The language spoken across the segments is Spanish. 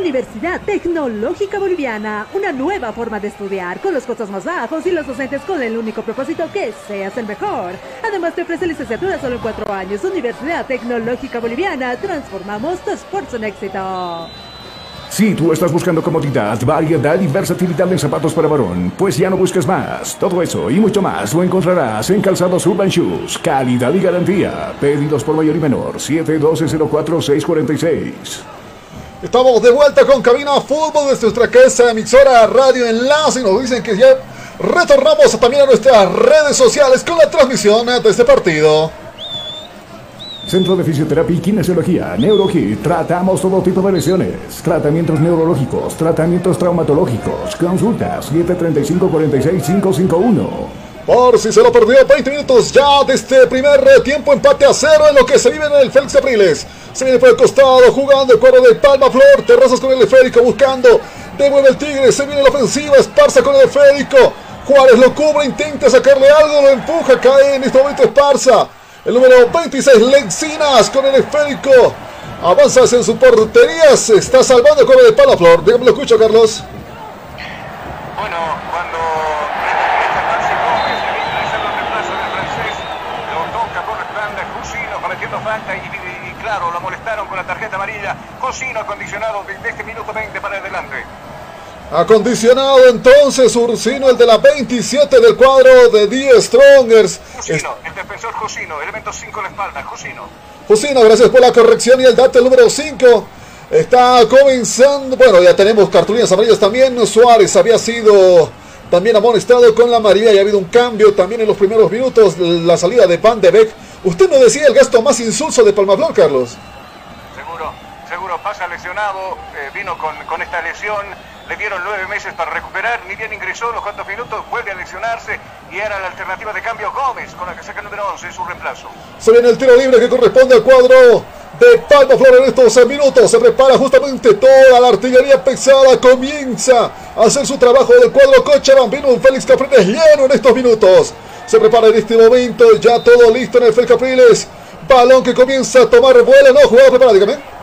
Universidad Tecnológica Boliviana, una nueva forma de estudiar, con los costos más bajos y los docentes con el único propósito que seas el mejor. Además te ofrece licenciatura solo en cuatro años. Universidad Tecnológica Boliviana, transformamos tu esfuerzo en éxito. Si tú estás buscando comodidad, variedad y versatilidad en zapatos para varón, pues ya no busques más. Todo eso y mucho más lo encontrarás en Calzados Urban Shoes. Calidad y garantía. Pedidos por mayor y menor. 712-04-646. Estamos de vuelta con Cabina Fútbol desde nuestra casa emisora Radio Enlace y nos dicen que ya retornamos también a nuestras redes sociales con la transmisión de este partido. Centro de Fisioterapia y Kinesiología, NeuroKit. Tratamos todo tipo de lesiones, tratamientos neurológicos, tratamientos traumatológicos. Consultas 735-46-551. Por si se lo perdió, 20 minutos ya de este primer tiempo, empate a cero en lo que se vive en el Félix Apriles. Se viene por el costado, jugando el cuadro de Palma Flor. Terrazas con el esférico, buscando. Devuelve el Tigre, se viene la ofensiva. Esparza con el esférico. Juárez lo cubre, intenta sacarle algo, lo empuja, cae en este momento Esparza. El número 26, Lencinas con el esférico. Avanza hacia su portería. Se está salvando el cuadro de Palmaflor. Dígame, lo escucho, Carlos. Bueno, cuando tarjeta amarilla. Jusino acondicionado desde este minuto 20 para adelante. Acondicionado entonces Ursino, el de la 27 del cuadro de Die Strongers. Jusino, el defensor Jusino, elemento 5 en la espalda, Jusino. Jusino, gracias por la corrección y el dato número 5. Está comenzando. Bueno, ya tenemos cartulinas amarillas también. Suárez había sido también amonestado con la amarilla y ha habido un cambio también en los primeros minutos. La salida de Pan de Beck. Usted no decía el gasto más insulso de Palmaflor, Carlos. Seguro, pasa lesionado, eh, vino con, con esta lesión, le dieron nueve meses para recuperar, ni bien ingresó, los cuantos minutos vuelve a lesionarse y era la alternativa de cambio Gómez con la que saca el número 11 en su reemplazo. Se viene el tiro libre que corresponde al cuadro de Palma Flor en estos minutos. Se prepara justamente toda la artillería pesada. Comienza a hacer su trabajo del cuadro Cochabambino. Un Félix Capriles lleno en estos minutos. Se prepara en este momento. Ya todo listo en el Félix Capriles. Balón que comienza a tomar vuelo. No, jugador preparado, dígame.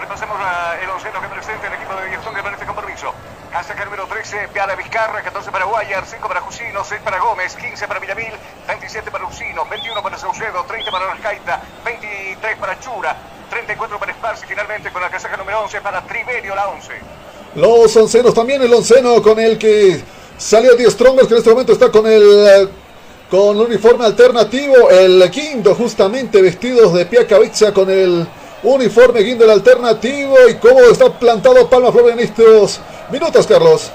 Repasemos la- el onceno que presenta el equipo de Gastón que para este compromiso. Casaca número 13, Piara Vizcarra, 14 para Guayar, 5 para Jusino, 6 para Gómez, 15 para Villamil, 27 para Ursino, 21 para Saucedo, 30 para Rascaita, 23 para Chura, 34 para Esparza y finalmente con la casaca número 11 para Triverio, la 11. Los oncenos también. El onceno con el que salió Die Strongers, que en este momento está con el. eh, Con un uniforme alternativo, el Guindo justamente vestidos de pie cabeza con el uniforme Guindo el alternativo y cómo está plantado Palma Flor en estos minutos, Carlos.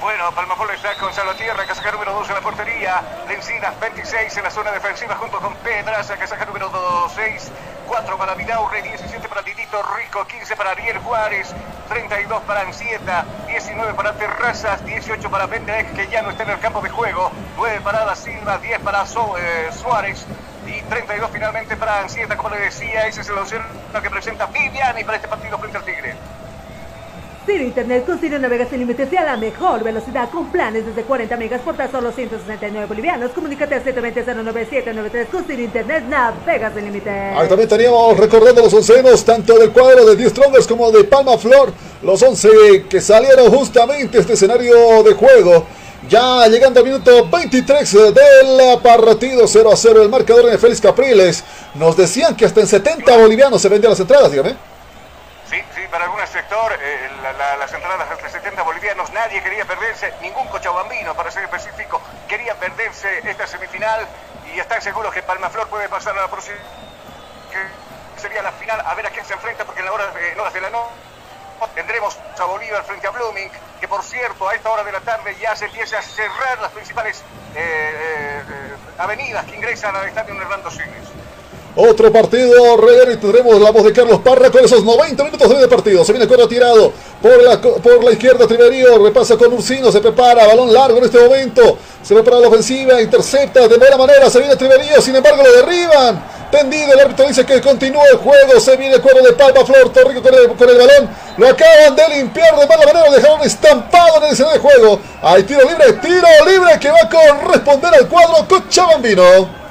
Bueno, Palmafol está con Salvatierra, casaca número 12 en la portería. Lencinas, 26 en la zona defensiva junto con Pedraza, casaca número 6. 4 para Vidaurre, 17 para Titito Rico, 15 para Ariel Juárez, 32 para Ansieta, 19 para Terrazas, 18 para Bendek, que ya no está en el campo de juego, 9 para Da Silva, 10 para eh, Suárez. Y 32 finalmente para Ansieta, como le decía, ese es el once que presenta Viviani para este partido frente al Tigre. Ciro Internet con Ciro navega sin límites y a la mejor velocidad con planes desde 40 megas por tan solo 169 bolivianos. Comunícate al 720-09793 con Ciro Internet navega sin límites. Ahí también teníamos recordando los oncenos, tanto del cuadro de Die Strongers como de Palma Flor, los 11 que salieron justamente este escenario de juego. Ya llegando al minuto 23 del partido 0 a 0, el marcador en Félix Capriles. Nos decían que hasta en 70 bolivianos se vendían las entradas, dígame. Sí, sí, para algún sector, eh, la- la- las entradas hasta 70 bolivianos, nadie quería perderse, ningún cochabambino, para ser específico, quería perderse esta semifinal y están seguros que Palmaflor puede pasar a la próxima, que sería la final, a ver a quién se enfrenta, porque en la hora de, en horas de la noche tendremos a Bolívar frente a Blooming, que por cierto, a esta hora de la tarde ya se empieza a cerrar las principales eh, eh, eh, avenidas que ingresan al estadio Hernando Siles. Otro partido, Reguero, y tendremos la voz de Carlos Parra con esos 90 minutos de partido. Se viene cuero tirado por la, por la izquierda, Triverio repasa con Ursino, se prepara, balón largo en este momento. Se prepara la ofensiva, intercepta de buena manera, se viene Triverio, sin embargo lo derriban. Tendido, el árbitro dice que continúa el juego, se viene el cuero de Palma Flor, Torrico con el, con el balón. Lo acaban de limpiar de mala manera, lo dejaron estampado en el escenario de juego. Hay tiro libre, tiro libre que va a corresponder al cuadro Cochabambino.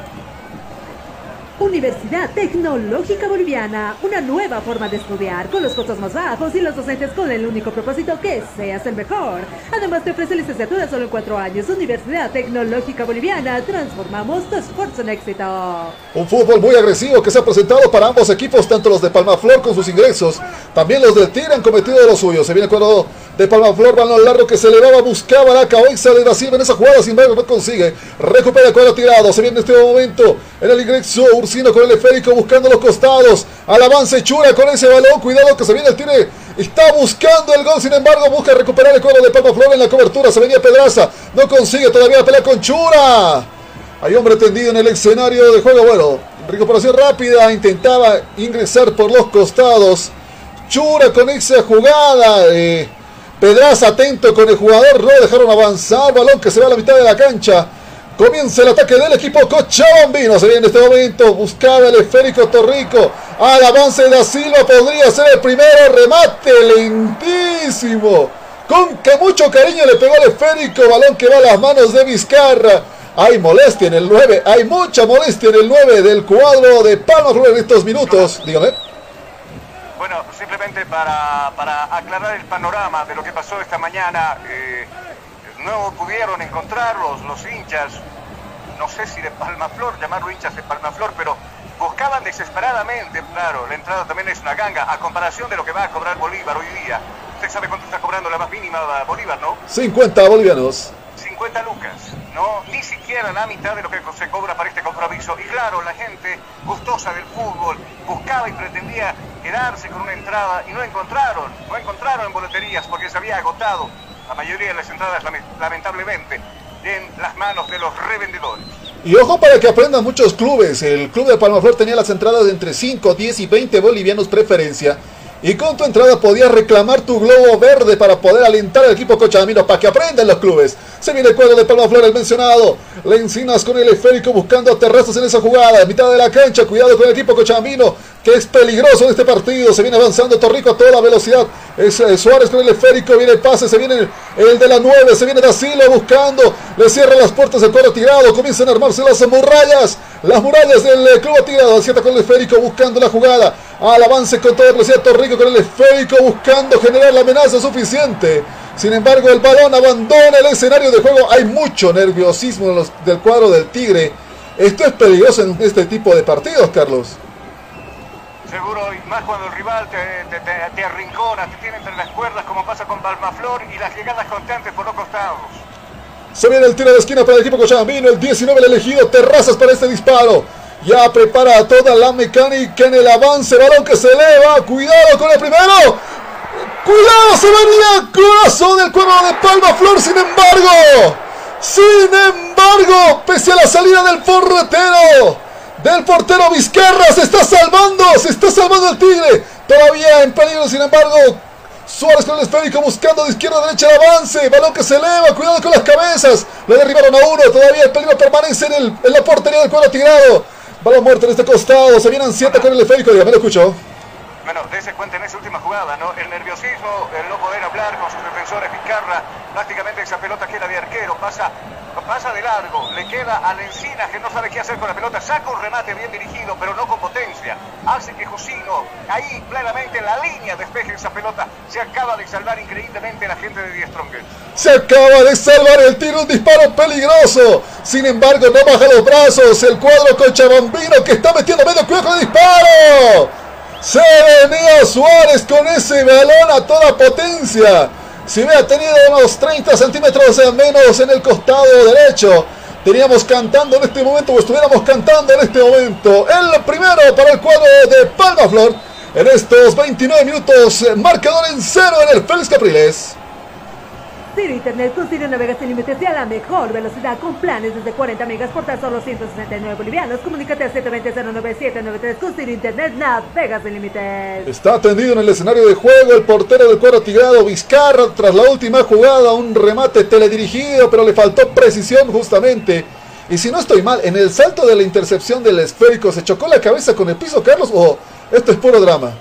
Universidad Tecnológica Boliviana, una nueva forma de estudiar con los costos más bajos y los docentes con el único propósito que seas el mejor. Además te ofrece licenciatura solo en cuatro años. Universidad Tecnológica Boliviana, transformamos tu esfuerzo en éxito. Un fútbol muy agresivo que se ha presentado para ambos equipos, tanto los de Palmaflor con sus ingresos, también los del Tigre han cometido de lo suyo. Se viene el cuadro de Palmaflor, balón largo que se elevaba, buscaba la cabeza de Brasil en esa jugada, sin embargo no consigue. Recupera el cuadro tirado, se viene en este momento en el ingreso Ursino con el esférico buscando los costados. Al avance Chura con ese balón. Cuidado que se viene el tire. Está buscando el gol. Sin embargo, busca recuperar el cuadro de Palma Flor en la cobertura. Se venía Pedraza. No consigue todavía la pelea con Chura. Hay hombre tendido en el escenario de juego. Bueno, recuperación rápida. Intentaba ingresar por los costados. Chura con esa jugada. Eh, Pedraza atento con el jugador. No dejaron avanzar. Balón que se va a la mitad de la cancha. Comienza el ataque del equipo Cochabambino. Se viene en este momento. Buscaba el esférico Torrico. Al avance de Da Silva podría ser el primero. Remate lentísimo. Con que mucho cariño le pegó el esférico. Balón que va a las manos de Vizcarra. Hay molestia en el 9. Hay mucha molestia en el 9 del cuadro de Palma en estos minutos. Dígame. Bueno, simplemente para, para aclarar el panorama de lo que pasó esta mañana. Eh, no pudieron encontrarlos los hinchas, no sé si de Palmaflor, llamarlo hinchas de Palmaflor, pero buscaban desesperadamente, claro, la entrada también es una ganga, a comparación de lo que va a cobrar Bolívar hoy día. Usted sabe cuánto está cobrando la más mínima Bolívar, ¿no? 50 bolivianos. 50 lucas, ¿no? Ni siquiera la mitad de lo que se cobra para este compromiso. Y claro, la gente gustosa del fútbol buscaba y pretendía quedarse con una entrada y no encontraron, no encontraron en boleterías porque se había agotado la mayoría de las entradas lamentablemente en las manos de los revendedores. Y ojo para que aprendan muchos clubes. El club de Palmaflor tenía las entradas de entre 5, 10 y 20 bolivianos preferencia. Y con tu entrada podías reclamar tu globo verde para poder alentar al equipo Cochabamino para que aprendan los clubes. Se viene el cuadro de Palmaflor, el mencionado. Le encinas con el esférico buscando terrazas en esa jugada. mitad de la cancha, cuidado con el equipo Cochabamino que es peligroso en este partido. Se viene avanzando Torrico a toda velocidad. Es, eh, Suárez con el esférico. Viene el pase. Se viene el, de la 9. Se viene Da Silva buscando. Le cierra las puertas del cuadro tirado. Comienzan a armarse las murallas. Las murallas del eh, club tirado. Acierta con el esférico buscando la jugada. Al avance con toda velocidad. Torrico con el esférico buscando generar la amenaza suficiente. Sin embargo, el balón abandona el escenario de juego. Hay mucho nerviosismo en los, del cuadro del Tigre. Esto es peligroso en este tipo de partidos, Carlos. Seguro, y más cuando el rival te, arrincona, te tiene entre las cuerdas, como pasa con Palmaflor, y las llegadas constantes por los costados. Se viene el tiro de esquina para el equipo Cochabambino, el 19 el elegido, terrazas para este disparo. Ya prepara toda la mecánica en el avance, balón que se eleva, cuidado con el primero. Cuidado, se venía corazón del cuervo de Palma Flor, sin embargo. Sin embargo, pese a la salida del porretero, del portero Vizcarra. Se está salvando, se está salvando el Tigre. Todavía en peligro, sin embargo. Suárez con el esférico buscando de izquierda a derecha el avance. Balón que se eleva, cuidado con las cabezas. Lo derribaron a uno. Todavía el peligro permanece en, el, la portería del cuadro tirado. Balón muerto en este costado. Se vienen siete con el esférico. me lo escucho. Bueno, dése cuenta en esa última jugada, ¿no? El nerviosismo, el no poder hablar con sus defensores, Vizcarra, prácticamente esa pelota queda de arquero, pasa, pasa de largo, le queda a Lencina que no sabe qué hacer con la pelota, saca un remate bien dirigido, pero no con potencia, hace que Jusino, ahí plenamente en la línea despeje esa pelota, se acaba de salvar increíblemente la gente de Die. Se acaba de salvar el tiro, un disparo peligroso, sin embargo no baja los brazos, el cuadro Cochabambino que está metiendo medio con el disparo. Se venía Suárez con ese balón a toda potencia. Si hubiera tenido unos 30 centímetros menos en el costado derecho, teníamos cantando en este momento, o estuviéramos cantando en este momento. El primero para el cuadro de Palma Flor. En estos 29 minutos, marcador en cero en el Félix Capriles. Ciro Internet con Ciro Navegas sin límites y a la mejor velocidad con planes desde 40 megas por tan solo 169 bolivianos. Comunícate al 720-09793 con Ciro Internet Navegas sin límites. Está atendido en el escenario de juego el portero del cuadro tigrado Vizcarra tras la última jugada, un remate teledirigido, pero le faltó precisión justamente. Y si no estoy mal, en el salto de la intercepción del esférico, ¿se chocó la cabeza con el piso, Carlos? ¿O esto es puro drama?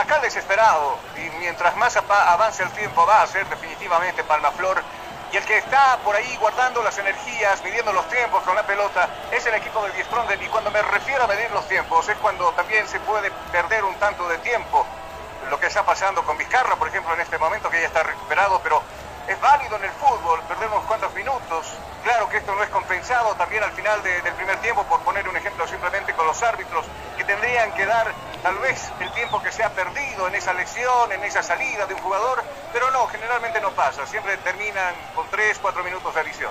Acá desesperado mientras más avance el tiempo va a ser definitivamente Palmaflor Y el que está por ahí guardando las energías, midiendo los tiempos con la pelota, es el equipo de Diestrongel. Y cuando me refiero a medir los tiempos, es cuando también se puede perder un tanto de tiempo. Lo que está pasando con Vizcarra, por ejemplo, en este momento, que ya está recuperado, pero es válido en el fútbol perder unos cuantos minutos. Claro que esto no es compensado también al final de, del primer tiempo, por poner un ejemplo simplemente con los árbitros, que tendrían que dar tal vez el tiempo que se ha perdido en esa lesión, en esa salida de un jugador, pero no, generalmente no pasa, siempre terminan con 3, 4 minutos de adición.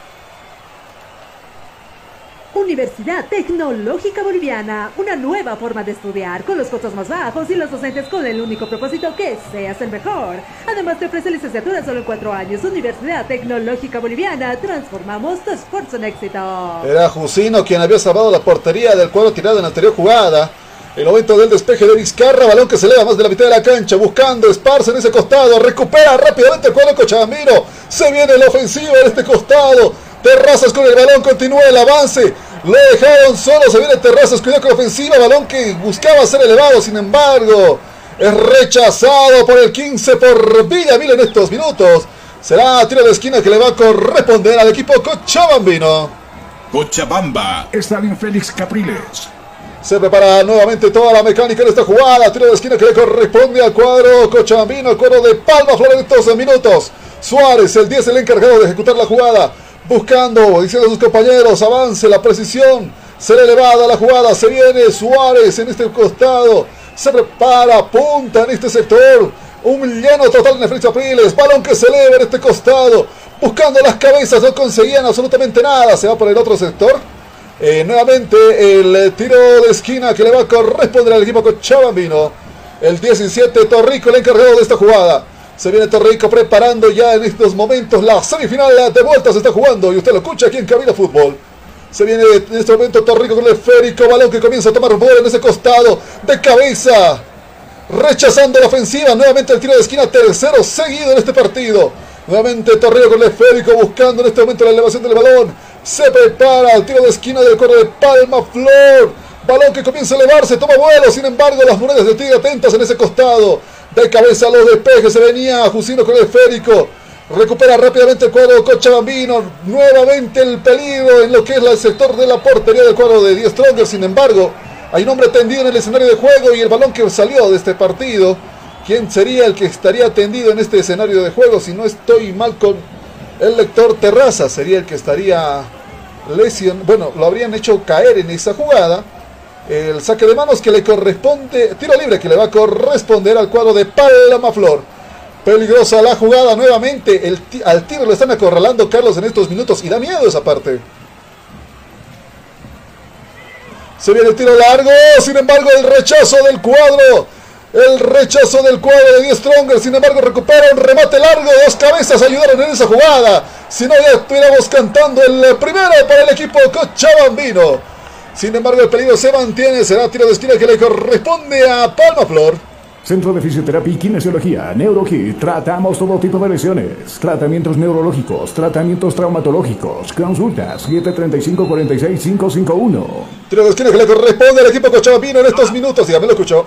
Universidad Tecnológica Boliviana, una nueva forma de estudiar, con los costos más bajos y los docentes con el único propósito que seas el mejor. Además te ofrece licenciatura solo en cuatro años. Universidad Tecnológica Boliviana, transformamos tu esfuerzo en éxito. Era Jusino quien había salvado la portería del cuadro tirado en la anterior jugada. El momento del despeje de Vizcarra, balón que se eleva más de la mitad de la cancha, buscando Esparza en ese costado, recupera rápidamente el cuadro Cochabambino, se viene la ofensiva en este costado, Terrazas con el balón, continúa el avance, lo dejaron solo, se viene Terrazas, cuidado con la ofensiva, balón que buscaba ser elevado, sin embargo, es rechazado por el 15 por Villamil en estos minutos, será tiro de esquina que le va a corresponder al equipo Cochabambino. Cochabamba, Estadio Félix Capriles. Se prepara nuevamente toda la mecánica en esta jugada. Tiro de esquina que le corresponde al cuadro Cochabambino, cuadro de Palma Flor en estos minutos. Suárez, el 10, el encargado de ejecutar la jugada. Buscando, diciendo a sus compañeros, avance la precisión. Será elevada la jugada. Se viene Suárez en este costado. Se prepara, punta en este sector. Un lleno total en el Félix Apriles. Balón que se eleva en este costado. Buscando las cabezas, no conseguían absolutamente nada. Se va por el otro sector. Eh, nuevamente el tiro de esquina que le va a corresponder al equipo Cochabambino. El 17 Torrico, el encargado de esta jugada. Se viene Torrico preparando ya en estos momentos la semifinal de vuelta se está jugando y usted lo escucha aquí en Cabina Fútbol. Se viene en este momento Torrico con el esférico, balón que comienza a tomar vuelo en ese costado de cabeza. Rechazando la ofensiva, nuevamente el tiro de esquina tercero seguido en este partido. Nuevamente Torrico con el esférico buscando en este momento la elevación del balón. Se prepara el tiro de esquina del cuadro de Palma Flor. Balón que comienza a elevarse, toma vuelo. Sin embargo, las monedas de Tigre atentas en ese costado. De cabeza los despejes se venía Jusino con el esférico. Recupera rápidamente el cuadro Cochabambino. Nuevamente el peligro en lo que es el sector de la portería del cuadro de Die Stronger. Sin embargo, hay un hombre tendido en el escenario de juego y el balón que salió de este partido. ¿Quién sería el que estaría tendido en este escenario de juego? Si no estoy mal con el lector Terraza, sería el que estaría lesión. Bueno, lo habrían hecho caer en esa jugada. El saque de manos que le corresponde, tiro libre que le va a corresponder al cuadro de Palma Flor. Peligrosa la jugada nuevamente. El al tiro lo están acorralando Carlos en estos minutos y da miedo esa parte. Se viene el tiro largo, sin embargo el rechazo del cuadro. El rechazo del cuadro de Die Stronger, sin embargo recupera un remate largo, dos cabezas ayudaron en esa jugada. Si no ya estuviéramos cantando el primero para el equipo Cochabambino. Sin embargo el peligro se mantiene, será tiro de esquina que le corresponde a Palma Flor. Centro de Fisioterapia y Kinesiología, NeuroKit. Tratamos todo tipo de lesiones. Tratamientos neurológicos, tratamientos traumatológicos. Consultas 735-46-551. Tiro de esquina que le corresponde al equipo Cochabambino en estos minutos. Dígame, lo escuchó.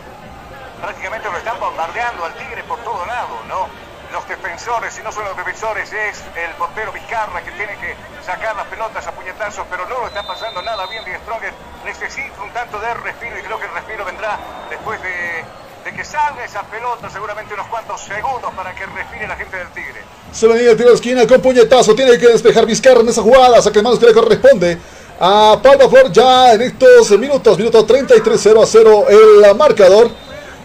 Prácticamente lo están bombardeando al Tigre por todo lado, ¿no? Los defensores, y no son los defensores, es el portero Vizcarra que tiene que sacar las pelotas a puñetazos, pero no lo está pasando nada bien Die Stronger. Necesita un tanto de respiro y creo que el respiro vendrá después de de que salga esa pelota, seguramente unos cuantos segundos para que respire la gente del Tigre. Se venía el tiro de esquina con puñetazo. Tiene que despejar Vizcarra en esa jugada. Saque de manos que le corresponde a Palma Flor ya en estos minutos. Minuto 33, 0 a 0 el marcador.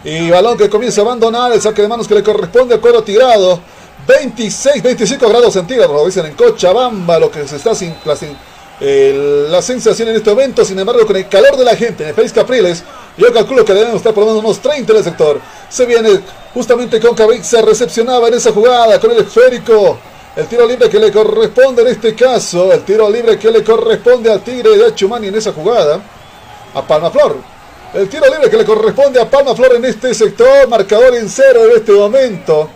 Y balón que comienza a abandonar. El saque de manos que le corresponde al cuero tirado. 26, 25 grados centígrados. Lo dicen en Cochabamba. Lo que se está sin, la, sin, eh, sensación en este momento. Sin embargo, con el calor de la gente en el Félix Capriles. Yo calculo que deben estar por lo menos unos 30 en el sector. Se viene justamente con Se recepcionaba en esa jugada con el esférico. El tiro libre que le corresponde en este caso. El tiro libre que le corresponde al Tigre de Achumani en esa jugada. A Palma Flor. El tiro libre que le corresponde a Palma Flor en este sector. Marcador en cero en este momento.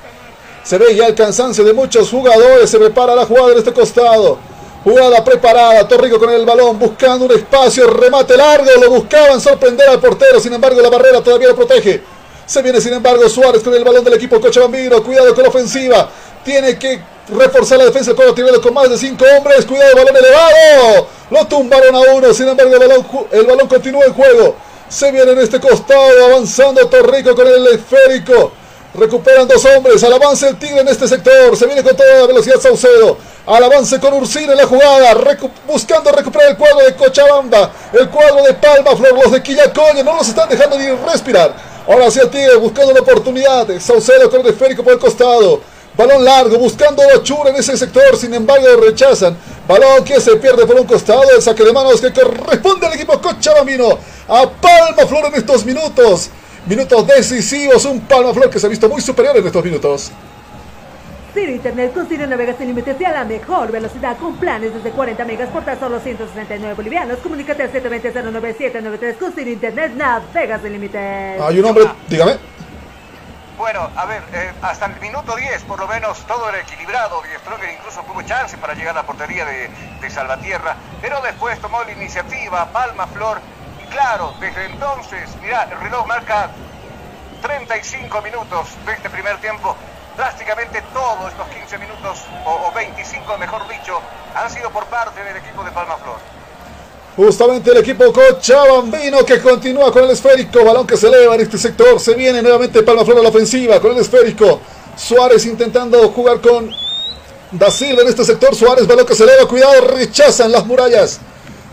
Se ve ya el cansancio de muchos jugadores. Se prepara la jugada en este costado. Jugada preparada, Torrico con el balón, buscando un espacio, remate largo, lo buscaban sorprender al portero, sin embargo la barrera todavía lo protege. Se viene sin embargo Suárez con el balón del equipo Cochabambino, cuidado con la ofensiva. Tiene que reforzar la defensa cuadro tirado con más de 5 hombres. Cuidado, balón elevado. Lo tumbaron a uno. Sin embargo, el balón, el balón continúa en juego. Se viene en este costado, avanzando Torrico con el esférico. Recuperan dos hombres. Al avance el Tigre en este sector. Se viene con toda la velocidad Saucedo. Al avance con Ursino en la jugada. buscando recuperar el cuadro de Cochabamba. El cuadro de Palma Flor. Los de Quillacoña no los están dejando ni respirar. Ahora sí el Tigre buscando la oportunidad. Saucedo con el esférico por el costado. Balón largo, buscando a en ese sector, sin embargo rechazan. Balón que se pierde por un costado, el saque de manos que corresponde al equipo Cochabambino. A Palma Flor en estos minutos. Minutos decisivos, un Palma Flor que se ha visto muy superior en estos minutos. Ciro Internet con Ciro navegas sin límites y a la mejor velocidad con planes desde 40 megas por tan solo 169 bolivianos. Comunícate al 720-09793 con Ciro Internet navegas sin límites. Hay un hombre, dígame. Bueno, a ver, eh, hasta el minuto 10 por lo menos todo era equilibrado. y Stronger incluso tuvo chance para llegar a la portería de, de Salvatierra, pero después tomó la iniciativa Palma Flor. Claro, desde entonces, mira, el reloj marca 35 minutos de este primer tiempo. Prácticamente todos estos 15 minutos, o, o 25 mejor dicho, han sido por parte del equipo de Palma Flor. Justamente el equipo Cochabambino que continúa con el esférico. Balón que se eleva en este sector. Se viene nuevamente Palma Flor a la ofensiva con el esférico. Suárez intentando jugar con Da Silva en este sector. Suárez, balón que se eleva. Cuidado, rechazan las murallas.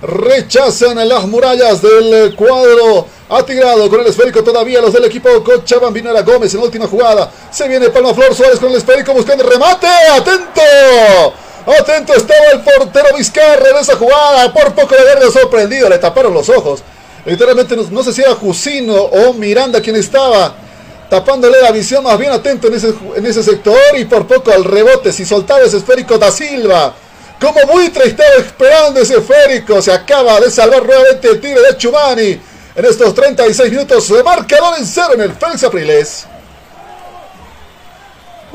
Rechazan las murallas del cuadro atigrado con el esférico todavía los del equipo Cochabambino era Gómez en la última jugada. Se viene Palma Flor Suárez con el esférico buscando remate. ¡Atento! Atento estaba el portero Vizcarra en esa jugada. Por poco de haberle sorprendido, le taparon los ojos. Literalmente no, sé si era Jusino o Miranda quien estaba tapándole la visión. Más bien atento en ese, en ese sector y por poco al rebote. Si soltaba ese esférico da Silva. Como buitre estaba esperando ese esférico. Se acaba de salvar nuevamente el tigre de Chumani. En estos 36 minutos, marcador en cero en el Félix Apriles.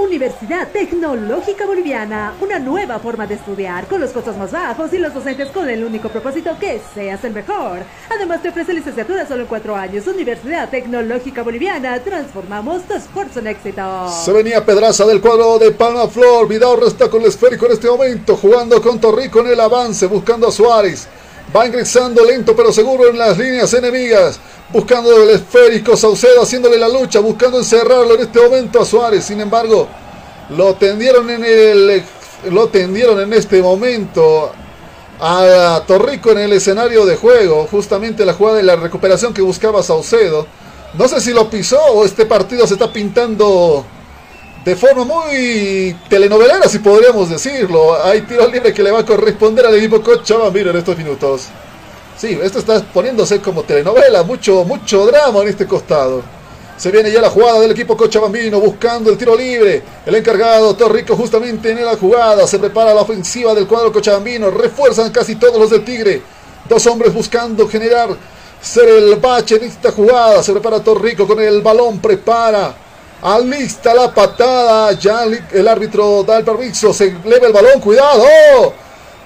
Universidad Tecnológica Boliviana, una nueva forma de estudiar con los costos más bajos y los docentes con el único propósito que seas el mejor. Además te ofrece licenciatura solo en cuatro años. Universidad Tecnológica Boliviana, transformamos tu esfuerzo en éxito. Se venía Pedraza del cuadro de Palma Flor, Vidal está con el esférico en este momento, jugando con Torrico en el avance, buscando a Suárez. Va ingresando lento pero seguro en las líneas enemigas. Buscando el esférico Saucedo haciéndole la lucha. Buscando encerrarlo en este momento a Suárez. Sin embargo, lo tendieron en el. Lo tendieron en este momento a Torrico en el escenario de juego. Justamente la jugada de la recuperación que buscaba Saucedo. No sé si lo pisó o este partido se está pintando de forma muy telenovelera, si podríamos decirlo. Hay tiro libre que le va a corresponder al equipo Cochabamba en estos minutos. Sí, esto está poniéndose como telenovela, mucho, mucho drama en este costado. Se viene ya la jugada del equipo Cochabambino buscando el tiro libre. El encargado Torrico justamente en la jugada. Se prepara la ofensiva del cuadro Cochabambino. Refuerzan casi todos los del Tigre. Dos hombres buscando generar ser el bache en esta jugada. Se prepara Torrico con el balón. Prepara Alista la patada. Ya el árbitro da el permiso. Se eleva el balón. Cuidado.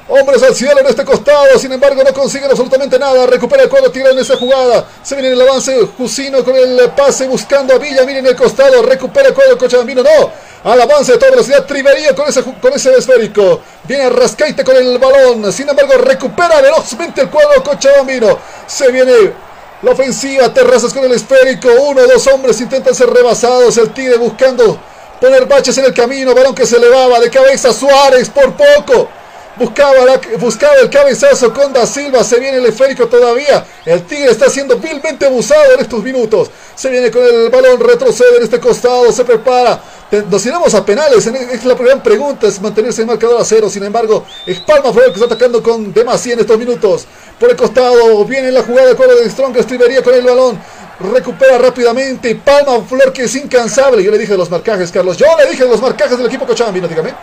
Hombres al cielo en este costado. Sin embargo, no consiguen absolutamente nada. Recupera el cuadro. Tira en esa jugada. Se viene el avance. Jusino con el pase buscando a Villa. Miren el costado. Recupera el cuadro Cochabambino. No. Al avance de toda velocidad. Trivería con ese, con ese esférico. Viene Rascaite con el balón. Sin embargo, recupera velozmente el cuadro Cochabambino. Se viene la ofensiva, Terrazas con el esférico. Uno o dos hombres intentan ser rebasados. El Tigre buscando poner baches en el camino. Balón que se elevaba de cabeza. Suárez por poco. Buscaba, buscaba el cabezazo con Da Silva. Se viene el esférico todavía. El Tigre está siendo vilmente abusado en estos minutos. Se viene con el balón, retrocede en este costado. Se prepara. Nos iremos a penales. Es la primera pregunta. Es mantenerse en marcador a cero. Sin embargo, es Palma Flor que está atacando con demasía en estos minutos. Por el costado viene la jugada de Strong. Estribería con el balón recupera rápidamente. Palma Flor que es incansable. Yo le dije de los marcajes, Carlos. Yo le dije de los marcajes del equipo Cochabamba, dígame.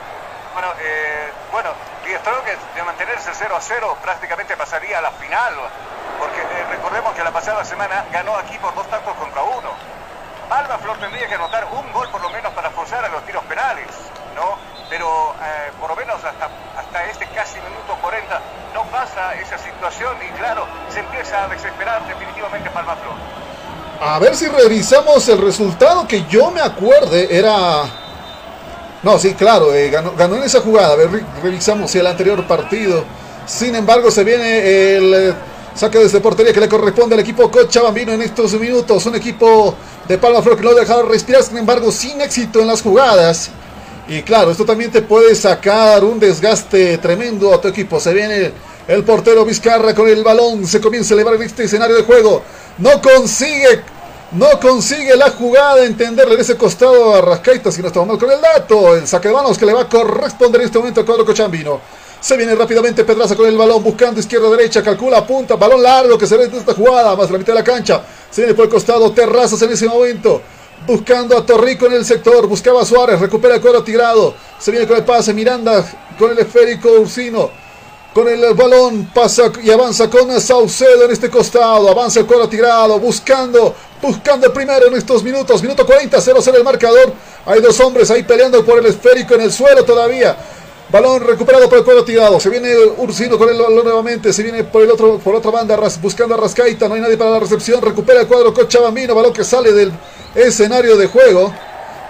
Bueno, eh, bueno, que de mantenerse 0 a 0 prácticamente pasaría a la final, porque eh, recordemos que la pasada semana ganó aquí por dos tantos contra uno. Alba Flor tendría que anotar un gol por lo menos eh, por lo menos hasta, hasta este casi minuto 40 no pasa esa situación y claro, se empieza a desesperar definitivamente Palma Flor. A ver si revisamos el resultado que yo me acuerde, era No, sí, claro, eh, ganó, ganó, en esa jugada. A ver, revisamos el anterior partido. Sin embargo, se viene el eh, saque desde portería que le corresponde al equipo Cochabambino en estos minutos. Un equipo de Palma Flor que no ha dejado respirar, sin embargo, sin éxito en las jugadas. Y claro, esto también te puede sacar un desgaste tremendo a tu equipo. Se viene el portero Vizcarra con el balón. Se comienza a elevar este escenario de juego. No consigue, no consigue la jugada. Entenderle en ese costado a Rascaita. Si no estamos mal con el dato. El saque de manos que le va a corresponder en este momento al cuadro Cochambino. Se viene rápidamente Pedraza con el balón, buscando izquierda-derecha, calcula, punta, balón largo que se ve en esta jugada, más la mitad de la cancha. Se viene por el costado, Terrazas en ese momento. Buscando a Torrico en el sector, buscaba a Suárez, recupera el cuadro tirado. Se viene con el pase, Miranda con el esférico Ursino con el balón, pasa y avanza con Saucedo en este costado, avanza el cuadro tirado, buscando, buscando primero en estos minutos, minuto 40, 0-0 el marcador, hay dos hombres ahí peleando por el esférico en el suelo todavía, balón recuperado por el cuadro tirado, se viene Ursino con el balón nuevamente, se viene por el otro, por otra banda, buscando a Rascaita, no hay nadie para la recepción, recupera el cuadro Cochabambino, balón que sale del escenario de juego,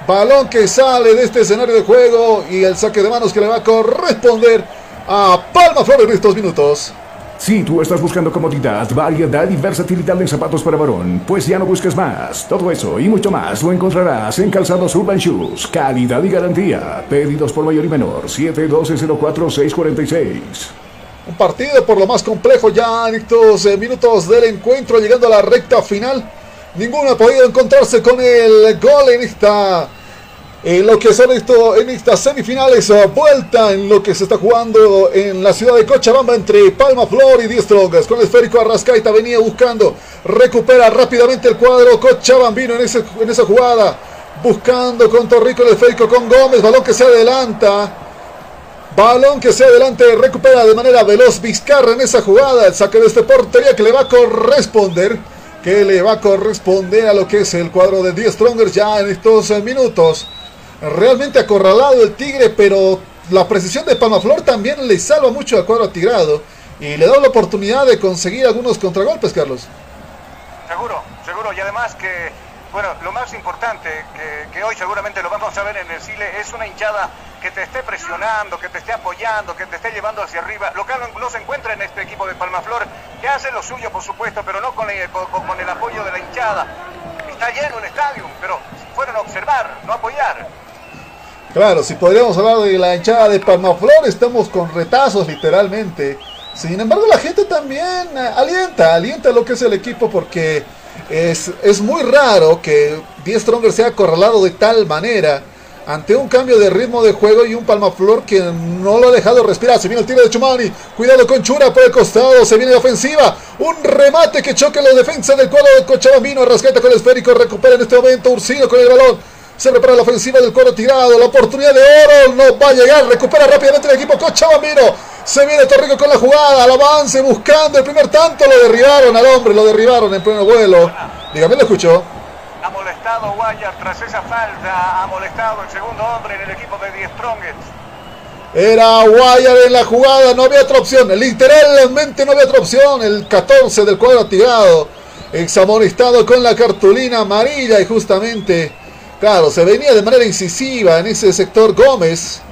balón que sale de este escenario de juego. Y el saque de manos que le va a corresponder a Palma Flor en estos minutos. Si tú estás buscando comodidad, variedad y versatilidad en zapatos para varón, pues ya no busques más. Todo eso y mucho más lo encontrarás en Calzados Urban Shoes. Calidad y garantía. Pedidos por mayor y menor. 712-04-646. Un partido por lo más complejo ya estos eh, minutos del encuentro, llegando a la recta final. Ninguno ha podido encontrarse con el gol en esta en lo que son esto en estas semifinales, vuelta en lo que se está jugando en la ciudad de Cochabamba entre Palma Flor y Diez Trongas. Con el esférico Arrascaita venía buscando, recupera rápidamente el cuadro Cochabambino en, ese, en esa jugada. Buscando con Torrico el esférico con Gómez, balón que se adelanta. Balón que se adelante, recupera de manera veloz Vizcarra en esa jugada. El saque de este portería que le va a corresponder. Que le va a corresponder a lo que es el cuadro de 10 Strongers ya en estos minutos realmente acorralado el Tigre, pero la precisión de Palmaflor también le salva mucho al cuadro tirado y le da la oportunidad de conseguir algunos contragolpes, Carlos. Seguro, seguro, y además que, bueno, lo más importante que, hoy seguramente lo vamos a ver en el Chile es una hinchada que te esté presionando, que te esté apoyando, que te esté llevando hacia arriba, lo que no, se encuentra en este equipo de Palmaflor, que hace lo suyo, por supuesto, pero no con el, con el apoyo de la hinchada. Está lleno el estadio, pero fueron a observar, no apoyar. Claro, si podríamos hablar de la hinchada de Palmaflor, estamos con retazos literalmente. Sin embargo, la gente también eh, alienta, alienta lo que es el equipo porque es, es muy raro que 10 Stronger sea acorralado de tal manera ante un cambio de ritmo de juego y un Palmaflor que no lo ha dejado respirar. Se viene el tiro de Chumani, cuidado con Chura por el costado, se viene la ofensiva, un remate que choque la defensa del cuadro de Cochabambino, Rasqueta con el esférico, recupera en este momento Ursino con el balón. Se prepara la ofensiva del coro tirado. La oportunidad de oro no va a llegar. Recupera rápidamente el equipo Cochabambino. Se viene Torrico con la jugada. Al avance buscando el primer tanto. Lo derribaron al hombre. Lo derribaron en pleno vuelo. Dígame, lo escuchó. Ha molestado Guayar tras esa falta. Ha molestado el segundo hombre en el equipo de Die Strongest. Era Guayar en la jugada. No había otra opción. Literalmente no había otra opción. El 14 del cuadro tirado. Examonestado con la cartulina amarilla. Y justamente Claro, se venía de manera incisiva en ese sector Gómez.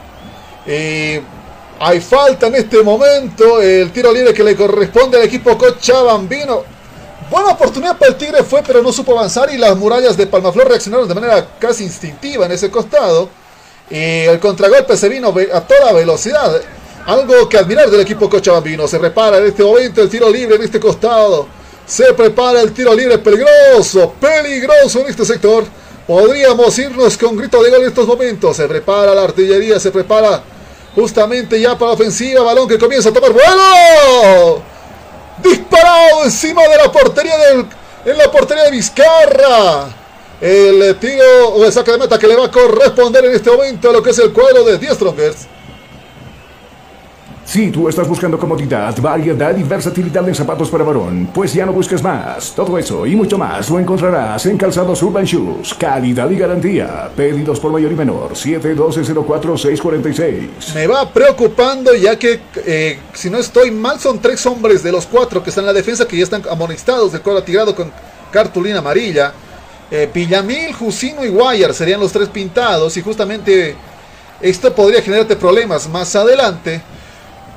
hay falta en este momento. El tiro libre que le corresponde al equipo Cochabambino. Buena oportunidad para el Tigre fue, pero no supo avanzar. Y las murallas de Palmaflor reaccionaron de manera casi instintiva en ese costado. Y el contragolpe se vino a toda velocidad. Algo que admirar del equipo Cochabambino. Se prepara en este momento el tiro libre en este costado. Se prepara el tiro libre peligroso, peligroso en este sector. Podríamos irnos con grito de gol en estos momentos. Se prepara la artillería, se prepara justamente ya para la ofensiva. Balón que comienza a tomar vuelo. Disparado encima de la portería del, en la portería de Vizcarra. El tiro o el saque de meta que le va a corresponder en este momento a lo que es el cuadro de 10 Strongers. Si tú estás buscando comodidad, variedad y versatilidad en zapatos para varón, pues ya no busques más. Todo eso y mucho más lo encontrarás en Calzados Urban Shoes. Calidad y garantía. Pedidos por mayor y menor. 712-04-646. Me va preocupando ya que, eh, si no estoy mal, son tres hombres de los cuatro que están en la defensa que ya están amonestados de cuadro tirado con cartulina amarilla. Eh, Pillamil, Jusino y Guayar serían los tres pintados y justamente Esto podría generarte problemas más adelante.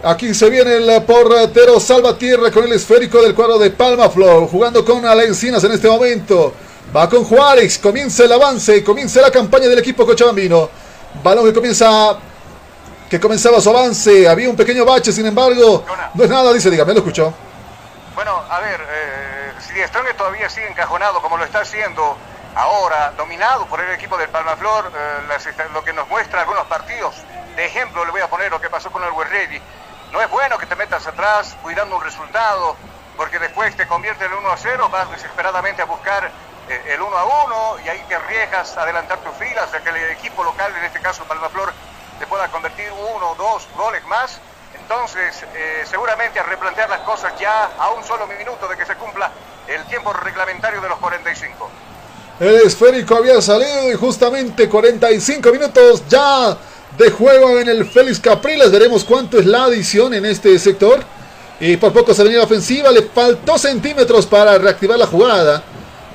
Aquí se viene el portero Salvatierra con el esférico del cuadro de Palma Flor, jugando con Alencinas en este momento. Va con Juárez, comienza el avance, comienza la campaña del equipo cochabambino. Balón que comienza que comenzaba su avance, había un pequeño bache, sin embargo, no es nada, dice, dígame, lo escuchó. Bueno, a ver, eh, si Strong todavía sigue encajonado como lo está haciendo ahora, dominado por el equipo del Palmaflor, eh, lo que nos muestra algunos partidos, de ejemplo le voy a poner lo que pasó con el Ready. No es bueno que te metas atrás cuidando un resultado, porque después te convierte en 1 a 0, vas desesperadamente a buscar eh, el 1 a 1 y ahí te arriesgas a adelantar tus filas, de que el equipo local, en este caso Palmaflor, te pueda convertir uno o dos goles más. Entonces, eh, seguramente a replantear las cosas ya a un solo minuto de que se cumpla el tiempo reglamentario de los 45. El esférico había salido y justamente 45 minutos ya de juego en el Félix Capriles. Veremos cuánto es la adición en este sector. Y por poco se venía la ofensiva. Le faltó centímetros para reactivar la jugada.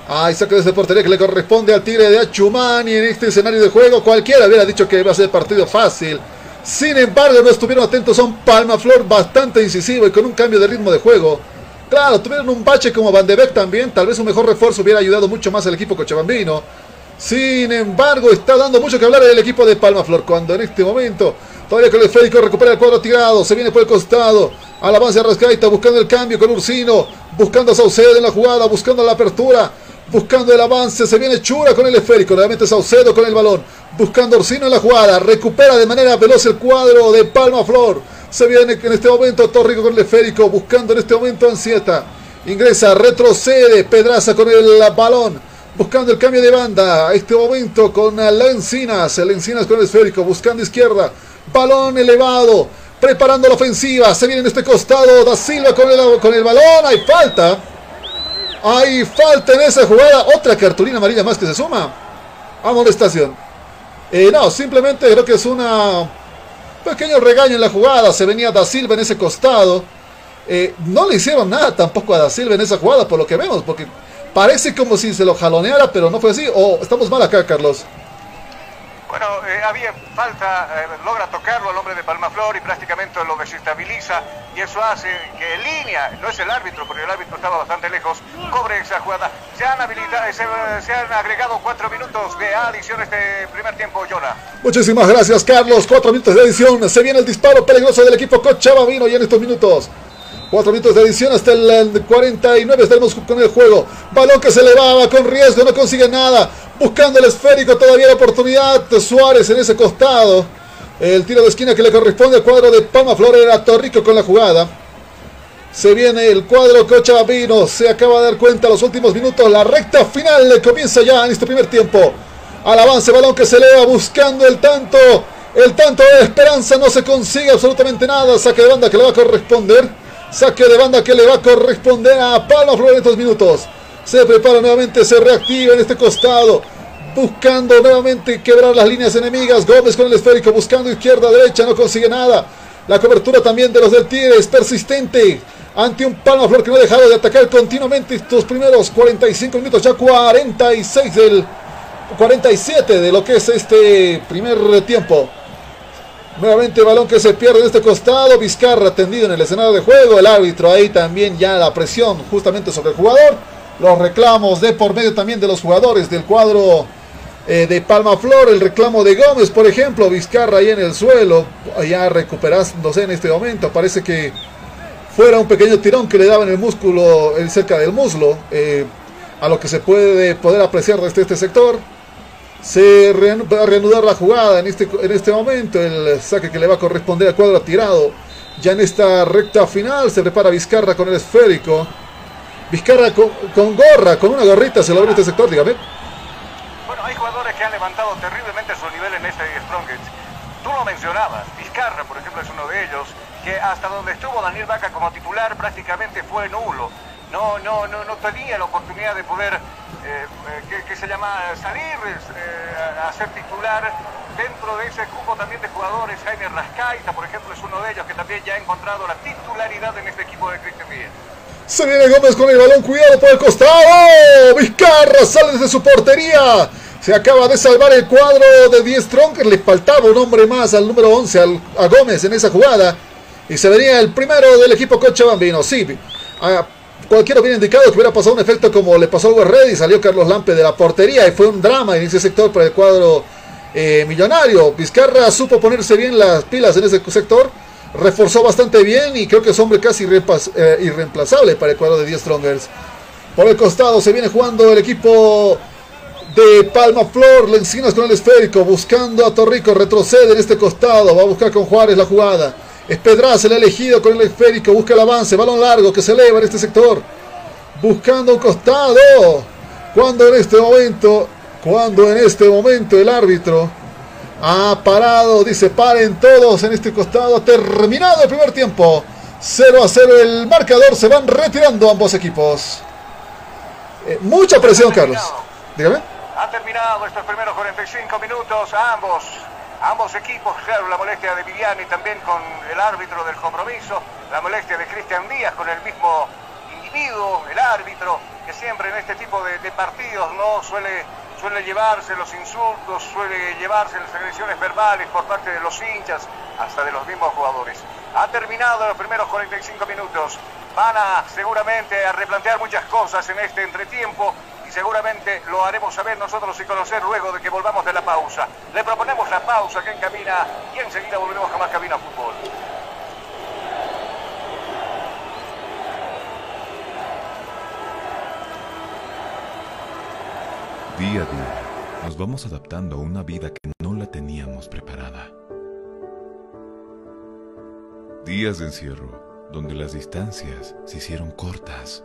Ahí saca desde portería que le corresponde al Tigre de Achumani en este escenario de juego. Cualquiera hubiera dicho que iba a ser partido fácil. Sin embargo, no estuvieron atentos a un Palma Flor bastante incisivo y con un cambio de ritmo de juego. Claro, tuvieron un bache como Van de Beek también. Tal vez un mejor refuerzo hubiera ayudado mucho más al equipo cochabambino. Sin embargo, está dando mucho que hablar el equipo de Palma Flor. Cuando en este momento, todavía con el esférico recupera el cuadro tirado. Se viene por el costado. Al avance Rascaita buscando el cambio con Ursino. Buscando a Saucedo en la jugada. Buscando la apertura buscando el avance, se viene Chura con el esférico, nuevamente Saucedo con el balón, buscando Orsino en la jugada, recupera de manera veloz el cuadro de Palma Flor, se viene en este momento Torrico con el esférico, buscando en este momento Ansieta, ingresa, retrocede, Pedraza con el balón, buscando el cambio de banda, a este momento con Lencinas, Lencinas con el esférico, buscando izquierda, balón elevado, preparando la ofensiva, se viene en este costado, Da Silva con el, con el balón, hay falta. Hay falta en esa jugada. Otra cartulina amarilla más que se suma. Amonestación. Eh, no, simplemente creo que es una pequeño regaño en la jugada. Se venía Da Silva en ese costado. Eh, no le hicieron nada tampoco a Da Silva en esa jugada, por lo que vemos, porque parece como si se lo jaloneara, pero no fue así. O estamos mal acá, Carlos. Bueno, eh, había falta, eh, logra tocarlo al hombre de Palmaflor y prácticamente lo desestabiliza y eso hace que en línea, no es el árbitro, porque el árbitro estaba bastante lejos, cobre esa jugada. Se han, habilitado, se, han agregado cuatro minutos de adición este primer tiempo, Jonah. Muchísimas gracias, Carlos. Cuatro minutos de adición. Se viene el disparo peligroso del equipo Cochabambino y en estos minutos. Cuatro minutos de adición hasta el 49. Estaremos con el juego. Balón que se elevaba con riesgo. No consigue nada. Buscando el esférico. Todavía la oportunidad. Suárez en ese costado. El tiro de esquina que le corresponde al cuadro de Palma Flor. Era Torrico con la jugada. Se viene el cuadro Cochabambino. Se acaba de dar cuenta los últimos minutos. La recta final le comienza ya en este primer tiempo. Al avance, balón que se eleva buscando el tanto. El tanto de esperanza no se consigue absolutamente nada. Saque de banda que le va a corresponder. Saque de banda que le va a corresponder a Palma Flor en estos minutos. Se prepara nuevamente, se reactiva en este costado. Buscando nuevamente quebrar las líneas enemigas. Gómez con el esférico, buscando izquierda, derecha, no consigue nada. La cobertura también de los del Tigre es persistente. Ante un Palma Flor que no ha dejado de atacar continuamente estos primeros 45 minutos, ya 46 del 47 de lo que es este primer tiempo. Nuevamente balón que se pierde en este costado. Vizcarra tendido en el escenario de juego. El árbitro ahí también ya la presión justamente sobre el jugador. Los reclamos de por medio también de los jugadores del cuadro eh, de Palma Flor. El reclamo de Gómez, por ejemplo. Vizcarra ahí en el suelo. Ya recuperándose en este momento. Parece que fuera un pequeño tirón que le daba en el músculo, cerca del muslo. Eh, a lo que se puede poder apreciar desde este sector. Se va a reanudar la jugada en este, en este momento. El saque que le va a corresponder al cuadro tirado. Ya en esta recta final se prepara Vizcarra con el esférico. Vizcarra con, gorra, con una gorrita se logra este sector, dígame. Bueno, hay jugadores que han levantado terriblemente su nivel en este Strongest. Tú lo mencionabas, Vizcarra, por ejemplo, es uno de ellos, que hasta donde estuvo Daniel Vaca como titular prácticamente fue nulo. No, no, no, no tenía la oportunidad de poder eh, eh, que, se llama salir eh, a ser titular dentro de ese grupo también de jugadores. Jaime Rascaita, por ejemplo, es uno de ellos que también ya ha encontrado la titularidad en este equipo de Cristian Miguel. Se viene Gómez con el balón, cuidado por el costado. Vizcarra sale desde su portería. Se acaba de salvar el cuadro de 10 Strong. Le faltaba un hombre más al número 11, a Gómez en esa jugada. Y se venía el primero del equipo Cochabambino. Sí, a cualquiera hubiera indicado que hubiera pasado un efecto como le pasó al Red y salió Carlos Lampe de la portería. Y fue un drama en ese sector para el cuadro eh, millonario. Vizcarra supo ponerse bien las pilas en ese sector. Reforzó bastante bien y creo que es hombre casi eh, irreemplazable para el cuadro de 10 Strongers. Por el costado se viene jugando el equipo de Palma Flor, Lencinas con el esférico, buscando a Torrico, retrocede en este costado, va a buscar con Juárez la jugada. Es el elegido con el esférico, busca el avance, balón largo que se eleva en este sector. Buscando un costado. Cuando en este momento, cuando en este momento el árbitro ha parado, dice paren todos en este costado, terminado el primer tiempo. 0 a 0 el marcador, se van retirando ambos equipos. Eh, mucha presión, Carlos. Dígame. Ha terminado estos primeros 45 minutos ambos, ambos equipos. Claro, la molestia de Viviani también con el árbitro del compromiso. La molestia de Cristian Díaz con el mismo individuo, el árbitro, que siempre en este tipo de, partidos no suele, suele llevarse los insultos, suele llevarse las agresiones verbales por parte de los hinchas, hasta de los mismos jugadores. Ha terminado los primeros 45 minutos. Van a seguramente a replantear muchas cosas en este entretiempo seguramente lo haremos saber nosotros y conocer luego de que volvamos de la pausa. Le proponemos la pausa que encamina y enseguida volveremos con más Cabina Fútbol. Día a día nos vamos adaptando a una vida que no la teníamos preparada. Días de encierro donde las distancias se hicieron cortas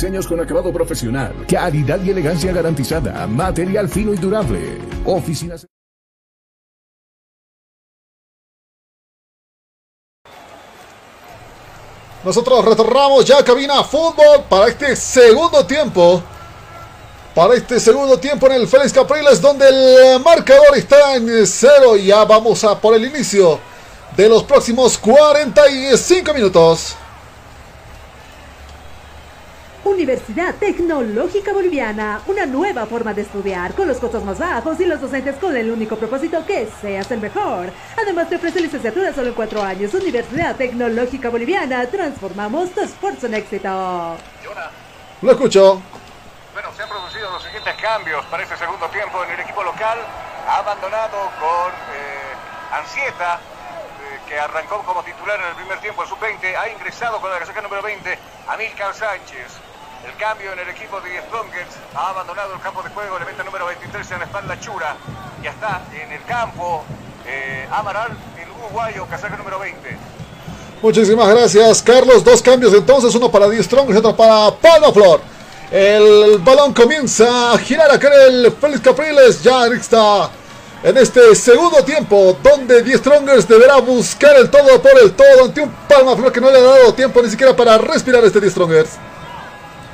con acabado profesional, calidad y elegancia garantizada, material fino y durable, oficinas. Nosotros retornamos ya a cabina fútbol para este segundo tiempo. Para este segundo tiempo en el Félix Capriles donde el marcador está en cero. Ya vamos a por el inicio de los próximos 45 minutos. Universidad Tecnológica Boliviana, una nueva forma de estudiar con los costos más bajos y los docentes con el único propósito que seas el mejor. Además te ofrece licenciatura solo en cuatro años. Universidad Tecnológica Boliviana, transformamos tu esfuerzo en éxito. Lo escucho. Bueno, se han producido los siguientes cambios para este segundo tiempo en el equipo local. Ha abandonado con eh, Ansieta, eh, que arrancó como titular en el primer tiempo en sub-20. Ha ingresado con la casaca número 20, Amílcar Sánchez. El cambio en el equipo de Strongers ha abandonado el campo de juego, elemento número 23 en la espalda Chura. Ya está en el campo eh, Amaral, el uruguayo, casaca número 20. Muchísimas gracias, Carlos. Dos cambios entonces, uno para Die Strongers y otro para Palma Flor. El balón comienza a girar acá en el Félix Capriles. Ya está en este segundo tiempo, donde Die Strongers deberá buscar el todo por el todo ante un Palma Flor que no le ha dado tiempo ni siquiera para respirar este Die Strongers.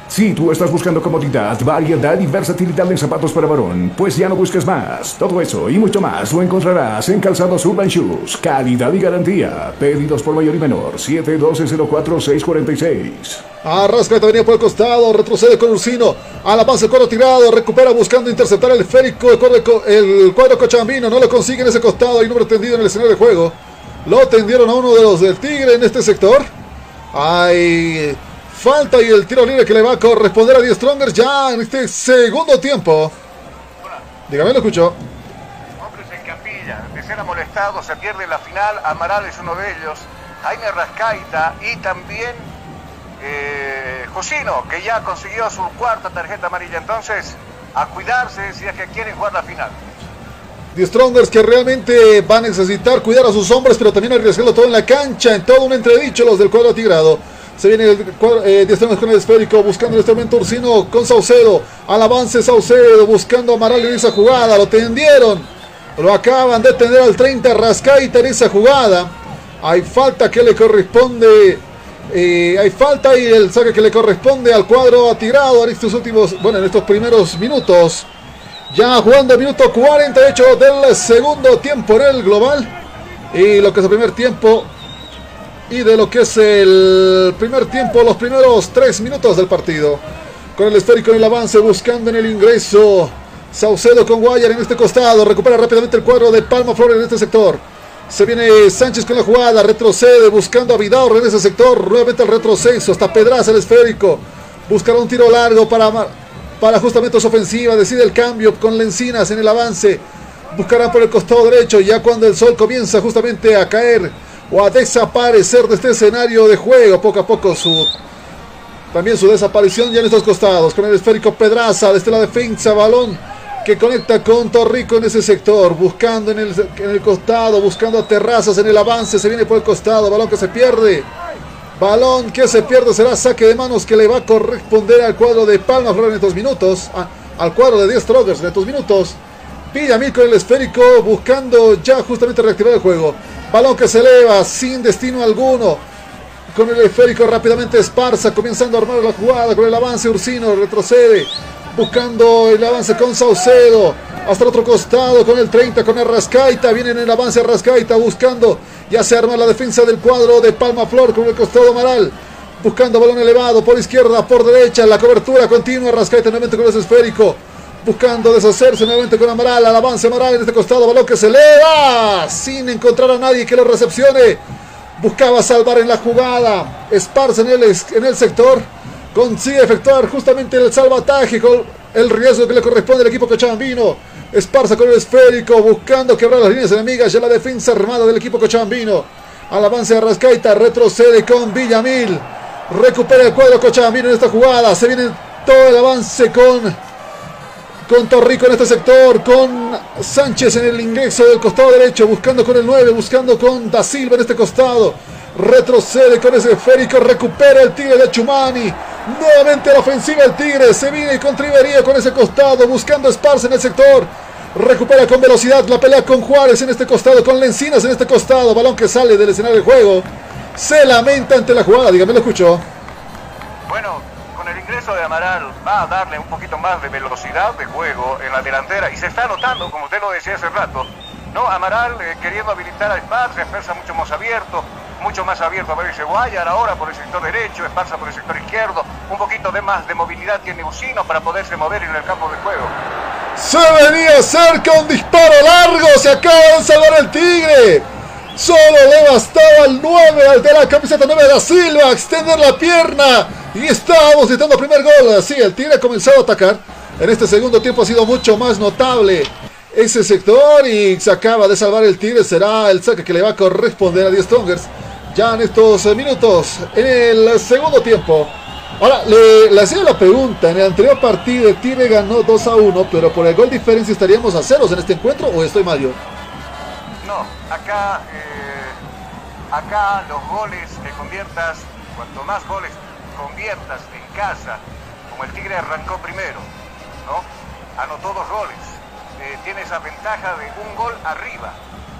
Si tú estás buscando comodidad, variedad y versatilidad en zapatos para varón, pues ya no busques más. Todo eso y mucho más lo encontrarás en Calzados Urban Shoes. Calidad y garantía. Pedidos por mayor y menor. 712-04-646. Arrasca venía por el costado, retrocede con Ursino. Al avance, cuadro tirado, recupera buscando interceptar el cuadro, el cuadro cochambino no lo consigue en ese costado. Hay número tendido en el escenario de juego. Lo tendieron a uno de los del Tigre en este sector. Hay falta y el tiro libre que le va a corresponder a Die Strongers ya en este segundo tiempo. Dígame, lo escucho. Hombres en capilla, de ser molestado, se pierde la final. Amaral es uno de ellos. Jaime Rascaita y también eh, Josino, que ya consiguió su cuarta tarjeta amarilla. Entonces, a cuidarse si es que quieren jugar la final. The Strongers que realmente va a necesitar cuidar a sus hombres, pero también arriesgarlo todo en la cancha, en todo un entredicho los del cuadro tigrado. Se viene el eh, con el esférico, buscando en este momento Ursino con Saucedo. Al avance Saucedo, buscando Amaral en esa jugada, lo tendieron. Lo acaban de tender al 30, Rascaita en esa jugada. Hay falta que le corresponde eh, hay falta y el saque que le corresponde al cuadro atigrado en estos últimos, bueno, en estos primeros minutos. Ya jugando el minuto 48 del segundo tiempo en el global. Y lo que es el primer tiempo. Y de lo que es el primer tiempo, los primeros tres minutos del partido. Con el esférico en el avance, buscando en el ingreso. Saucedo con Guayar en este costado. Recupera rápidamente el cuadro de Palma Flores en este sector. Se viene Sánchez con la jugada, retrocede buscando a Vidaur en ese sector, nuevamente el retroceso, hasta Pedraza el esférico, buscará un tiro largo para, para justamente su ofensiva, decide el cambio con Lencinas en el avance, buscarán por el costado derecho, ya cuando el sol comienza justamente a caer o a desaparecer de este escenario de juego, poco a poco su... También su desaparición ya en estos costados, con el esférico Pedraza desde la defensa, balón que conecta con Torrico en ese sector, buscando en el, en el, costado, buscando a Terrazas en el avance, se viene por el costado, balón que se pierde, balón que se pierde, será saque de manos que le va a corresponder al cuadro de Palma Flor en estos minutos, al cuadro de 10 Strokers en estos minutos, Villamil con el esférico, buscando ya justamente reactivar el juego, balón que se eleva sin destino alguno, con el esférico rápidamente Esparza, comenzando a armar la jugada, con el avance Ursino, retrocede, buscando el avance con Saucedo. Hasta el otro costado con el 30, con Arrascaita. Viene en el avance Arrascaita buscando. Ya se arma la defensa del cuadro de Palma Flor con el costado Amaral. Buscando balón elevado por izquierda, por derecha. La cobertura continua. Arrascaita nuevamente con ese esférico. Buscando deshacerse nuevamente con Amaral. Al avance Amaral en este costado. Balón que se eleva. Sin encontrar a nadie que lo recepcione. Buscaba salvar en la jugada. Esparce en el, en el sector consigue efectuar justamente el salvataje con el riesgo que le corresponde al equipo cochabambino. Esparza con el esférico, buscando quebrar las líneas enemigas. Ya la defensa armada del equipo cochabambino. Al avance de Rascaita, retrocede con Villamil. Recupera el cuadro cochabambino en esta jugada. Se viene todo el avance con, con Torrico en este sector. Con Sánchez en el ingreso del costado derecho. Buscando con el 9, buscando con Da Silva en este costado. Retrocede con ese esférico. Recupera el Tigre de Chumani. Nuevamente la ofensiva el Tigre. Se viene con Trivería con ese costado. Buscando Esparza en el sector. Recupera con velocidad la pelea con Juárez en este costado. Con Lencinas en este costado. Balón que sale del escenario del juego. Se lamenta ante la jugada. Dígame, lo escuchó. Bueno, el de Amaral va a darle un poquito más de velocidad de juego en la delantera. Y se está notando, como usted lo decía hace rato. No, Amaral eh, queriendo habilitar a Esparza. Esparza mucho más abierto mucho más abierto a ver Guayar ahora por el sector derecho, Esparza por el sector izquierdo, un poquito de más de movilidad tiene Usino para poderse mover en el campo de juego. Se venía cerca un disparo largo, se acaba de salvar el Tigre. Solo le bastaba al 9, al de la camiseta 9 de la Silva, extender la pierna. Y estábamos gritando primer gol. Así, el Tigre ha comenzado a atacar. En este segundo tiempo ha sido mucho más notable ese sector y se acaba de salvar el Tigre. Será el saque que le va a corresponder a 10 Strongers ya en estos minutos, en el segundo tiempo. Ahora, le, hacía la pregunta, en el anterior partido el Tigre ganó 2 a 1, pero por el gol diferencia estaríamos a ceros en este encuentro o estoy mal No, acá, eh, acá los goles que conviertas, cuanto más goles conviertas en casa, como el Tigre arrancó primero, ¿no? Anotó dos goles, eh, tiene esa ventaja de un gol arriba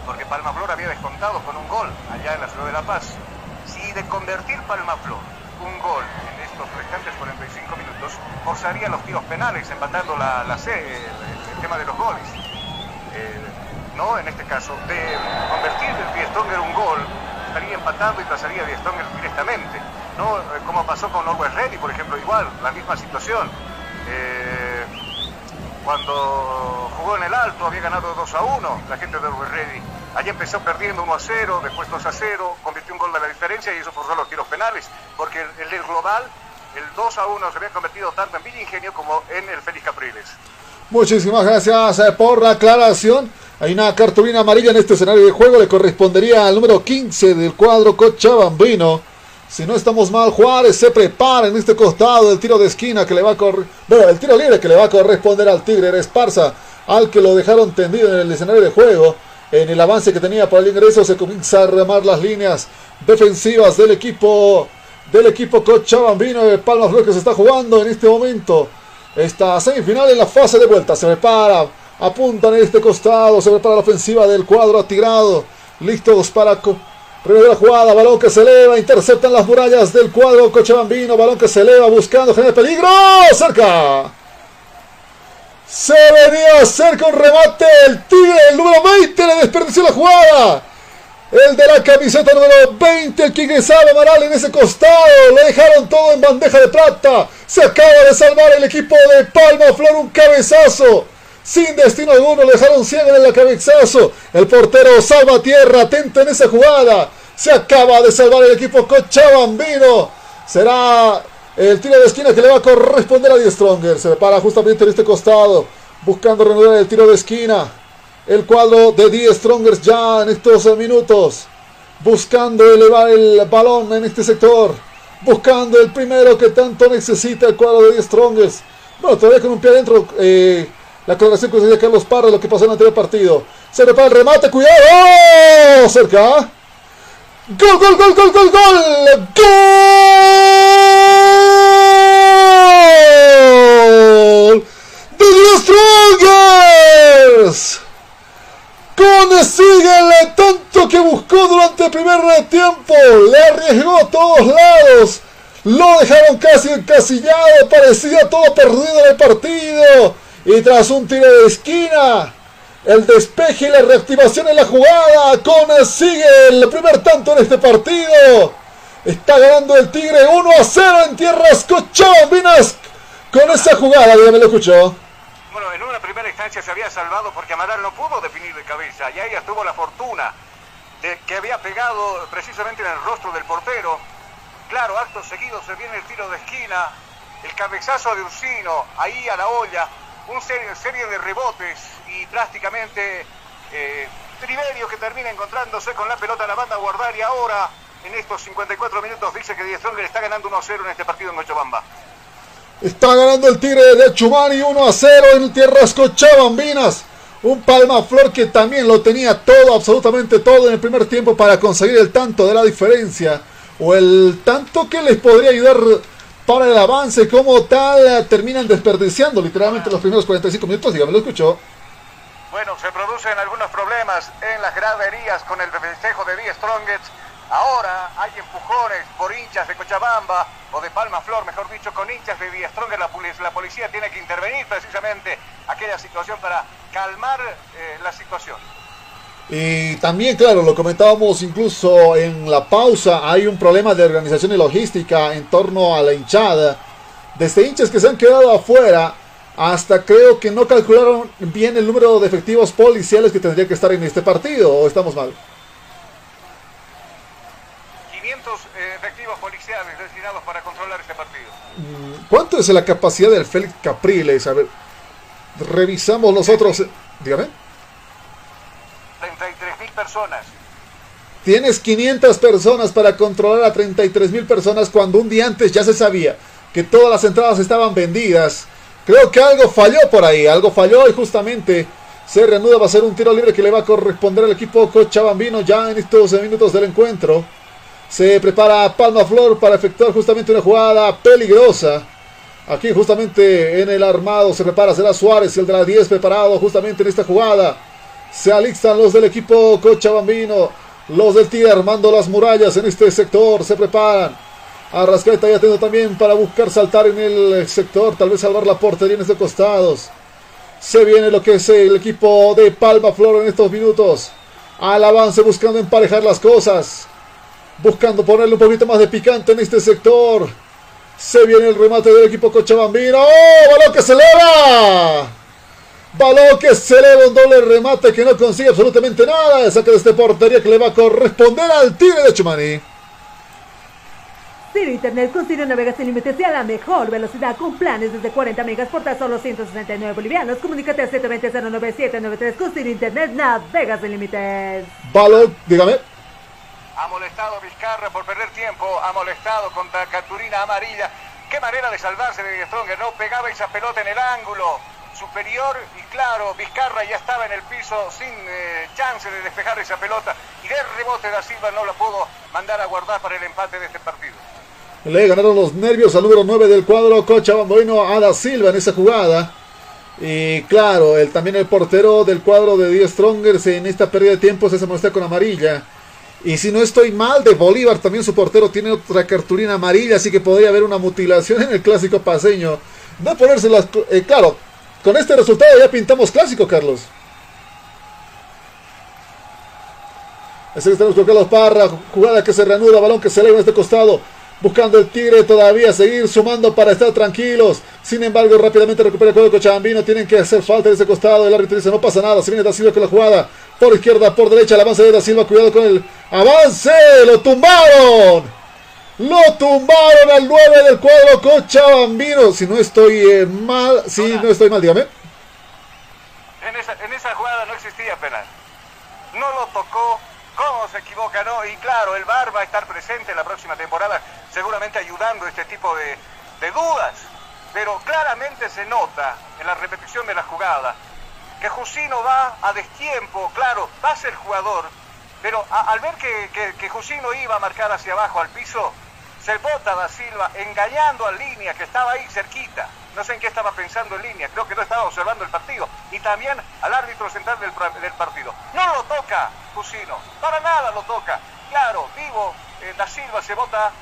porque Palmaflor había descontado con un gol allá en la ciudad de La Paz. Si de convertir Palmaflor un gol en estos restantes 45 minutos, forzaría los tiros penales, empatando la, la C, el, tema de los goles. Eh, no, en este caso, de convertir el Stronger un gol, estaría empatando y pasaría Stronger directamente. ¿No? Eh, como pasó con Norwest Ready, por ejemplo, igual, la misma situación. Eh, cuando jugó en el alto había ganado 2 a 1 la gente de Norwest Ready Allí empezó perdiendo 1 a 0, después 2 a 0, convirtió un gol de la diferencia y eso forzó los tiros penales, porque el del global, el 2 a 1 se había convertido tanto en Villa Ingenio como en el Félix Capriles. Muchísimas gracias eh, por la aclaración. Hay una cartulina amarilla en este escenario de juego, le correspondería al número 15 del cuadro Cochabambino. Si no estamos mal, Juárez se prepara en este costado del tiro de esquina que le va a. Bueno, el tiro libre que le va a corresponder al Tigre Esparza, al que lo dejaron tendido en el escenario de juego en el avance que tenía por el ingreso se comienza a remar las líneas defensivas del equipo del equipo Cochabambino de Palmas Flor que se está jugando en este momento esta semifinal en la fase de vuelta se prepara apuntan en este costado se prepara la ofensiva del cuadro atirado listos para primera jugada balón que se eleva interceptan las murallas del cuadro Cochabambino balón que se eleva buscando generar peligro cerca se venía a hacer con remate el Tigre, el número 20 le desperdició la jugada. El de la camiseta número 20, el que ingresaba Amaral en ese costado. Le dejaron todo en bandeja de plata. Se acaba de salvar el equipo de Palma Flor un cabezazo. Sin destino alguno, le dejaron ciego en el cabezazo. El portero salva tierra, atento en esa jugada. Se acaba de salvar el equipo Cochabambino. Será el tiro de esquina que le va a corresponder a Die Stronger. Se para justamente en este costado. Buscando reanudar el tiro de esquina. El cuadro de Die Strongers ya en estos minutos. Buscando elevar el balón en este sector. Buscando el primero que tanto necesita el cuadro de Die Strongers. Bueno, todavía con un pie adentro. Eh, la coloración que decía Carlos Parra, lo que pasó en el anterior partido. Se prepara el remate, cuidado. Cerca. Gol, gol, gol, gol, gol, gol. Gol. De los Strongers. Consíguele tanto que buscó durante el primer tiempo. Le arriesgó a todos lados. Lo dejaron casi encasillado. Parecía todo perdido en el partido. Y tras un tiro de esquina el despeje y la reactivación en la jugada. Consigue el primer tanto en este partido. Está ganando el Tigre 1 a 0 en tierras cochabambinas. Con esa jugada, ya me lo escuchó. Bueno, en una primera instancia se había salvado porque Amaral no pudo definir de cabeza. Y ahí tuvo la fortuna de que había pegado precisamente en el rostro del portero. Claro, acto seguido se viene el tiro de esquina el cabezazo de Ursino ahí a la olla, un serie, de rebotes y prácticamente eh, Triverio que termina encontrándose con la pelota en la banda a guardar y ahora en estos 54 minutos dice que Die Stronger está ganando 1-0 en este partido en Cochabamba. Está ganando el Tigre de Chumani 1 a 0 en tierras cochabambinas. Un Palma Flor que también lo tenía todo, absolutamente todo en el primer tiempo para conseguir el tanto de la diferencia. O el tanto que les podría ayudar para el avance como tal. Terminan desperdiciando literalmente los primeros 45 minutos. Dígame, lo escuchó. Bueno, se producen algunos problemas en las graderías con el festejo de Die Strongest Ahora hay empujones por hinchas de Cochabamba o de Palma Flor, mejor dicho, con hinchas de Vía Stronger. La, la, policía tiene que intervenir precisamente aquella situación para calmar eh, la situación. Y también, claro, lo comentábamos incluso en la pausa, hay un problema de organización y logística en torno a la hinchada. Desde hinchas que se han quedado afuera hasta creo que no calcularon bien el número de efectivos policiales que tendría que estar en este partido, ¿o estamos mal? efectivos policiales destinados para controlar este partido. Mm, ¿Cuánto es la capacidad del Félix Capriles? A ver, revisamos nosotros. Dígame. 33 mil personas. Tienes 500 personas para controlar a 33 mil personas cuando un día antes ya se sabía que todas las entradas estaban vendidas. Creo que algo falló por ahí, algo falló y justamente se reanuda, va a ser un tiro libre que le va a corresponder al equipo cochabambino ya en estos minutos del encuentro. Se prepara Palma Flor para efectuar justamente una jugada peligrosa. Aquí justamente en el armado se prepara, será Suárez, el de la 10 preparado justamente en esta jugada. Se alistan los del equipo Cochabambino, los del Tigre armando las murallas en este sector, se preparan. Arrascaeta ya tengo también para buscar saltar en el sector, tal vez salvar la portería en estos costados. Se viene lo que es el equipo de Palma Flor en estos minutos. Al avance buscando emparejar las cosas buscando ponerle un poquito más de picante en este sector. Se viene el remate del equipo Cochabambino. ¡Oh! ¡Balón que se eleva! Balón que se eleva, un doble remate que no consigue absolutamente nada. Saca de este portería que le va a corresponder al Tigre de Chumani. Ciro Internet con Ciro Navega sin límites y a la mejor velocidad con planes desde 40 megas por tan solo 169 bolivianos. Comunícate a 720-09793 con Ciro Internet Navega sin límites. Balón, dígame. Ha molestado Vizcarra por perder tiempo. Ha molestado contra Caturina Amarilla. Qué manera de salvarse de Stronger. No pegaba esa pelota en el ángulo superior y claro, Vizcarra ya estaba en el piso sin eh, chance de despejar esa pelota y de rebote da Silva no la pudo mandar a guardar para el empate de este partido. Le ganaron los nervios al número 9 del cuadro Cochabambino a Da Silva en esa jugada. Y claro, el, también el portero del cuadro de Die Strongers en esta pérdida de tiempo se molesta con amarilla. Y si no estoy mal, de Bolívar también su portero tiene otra cartulina amarilla, así que podría haber una mutilación en el clásico paseño. No ponérselas. Eh, claro, con este resultado ya pintamos clásico, Carlos. Así que estamos con Carlos Parra, jugada que se reanuda, balón que se eleva en este costado. Buscando el Tigre todavía seguir sumando para estar tranquilos. Sin embargo, rápidamente recupera el juego de Cochabambino. Tienen que hacer falta de ese costado. El árbitro dice: No pasa nada. Se viene Da Silva con la jugada. Por izquierda, por derecha. El avance de Da Silva. Cuidado con el avance. Lo tumbaron. Lo tumbaron al 9 del cuadro Cochabambino. Si no estoy eh, mal. Si no estoy mal, dígame. En esa, en esa jugada no existía penal. No lo tocó cómo se equivoca, ¿no? Y claro, el VAR va a estar presente la próxima temporada, seguramente ayudando a este tipo de, dudas. Pero claramente se nota en la repetición de la jugada que Jusino va a destiempo, claro, va a ser jugador, pero al ver que, que, Jusino iba a marcar hacia abajo al piso, se bota da Silva engañando a línea que estaba ahí cerquita. No sé en qué estaba pensando en línea, creo que no estaba observando el partido. Y también al árbitro central del, partido. No lo toca Jusino, para nada lo toca. Claro, vivo, eh, Da Silva se vota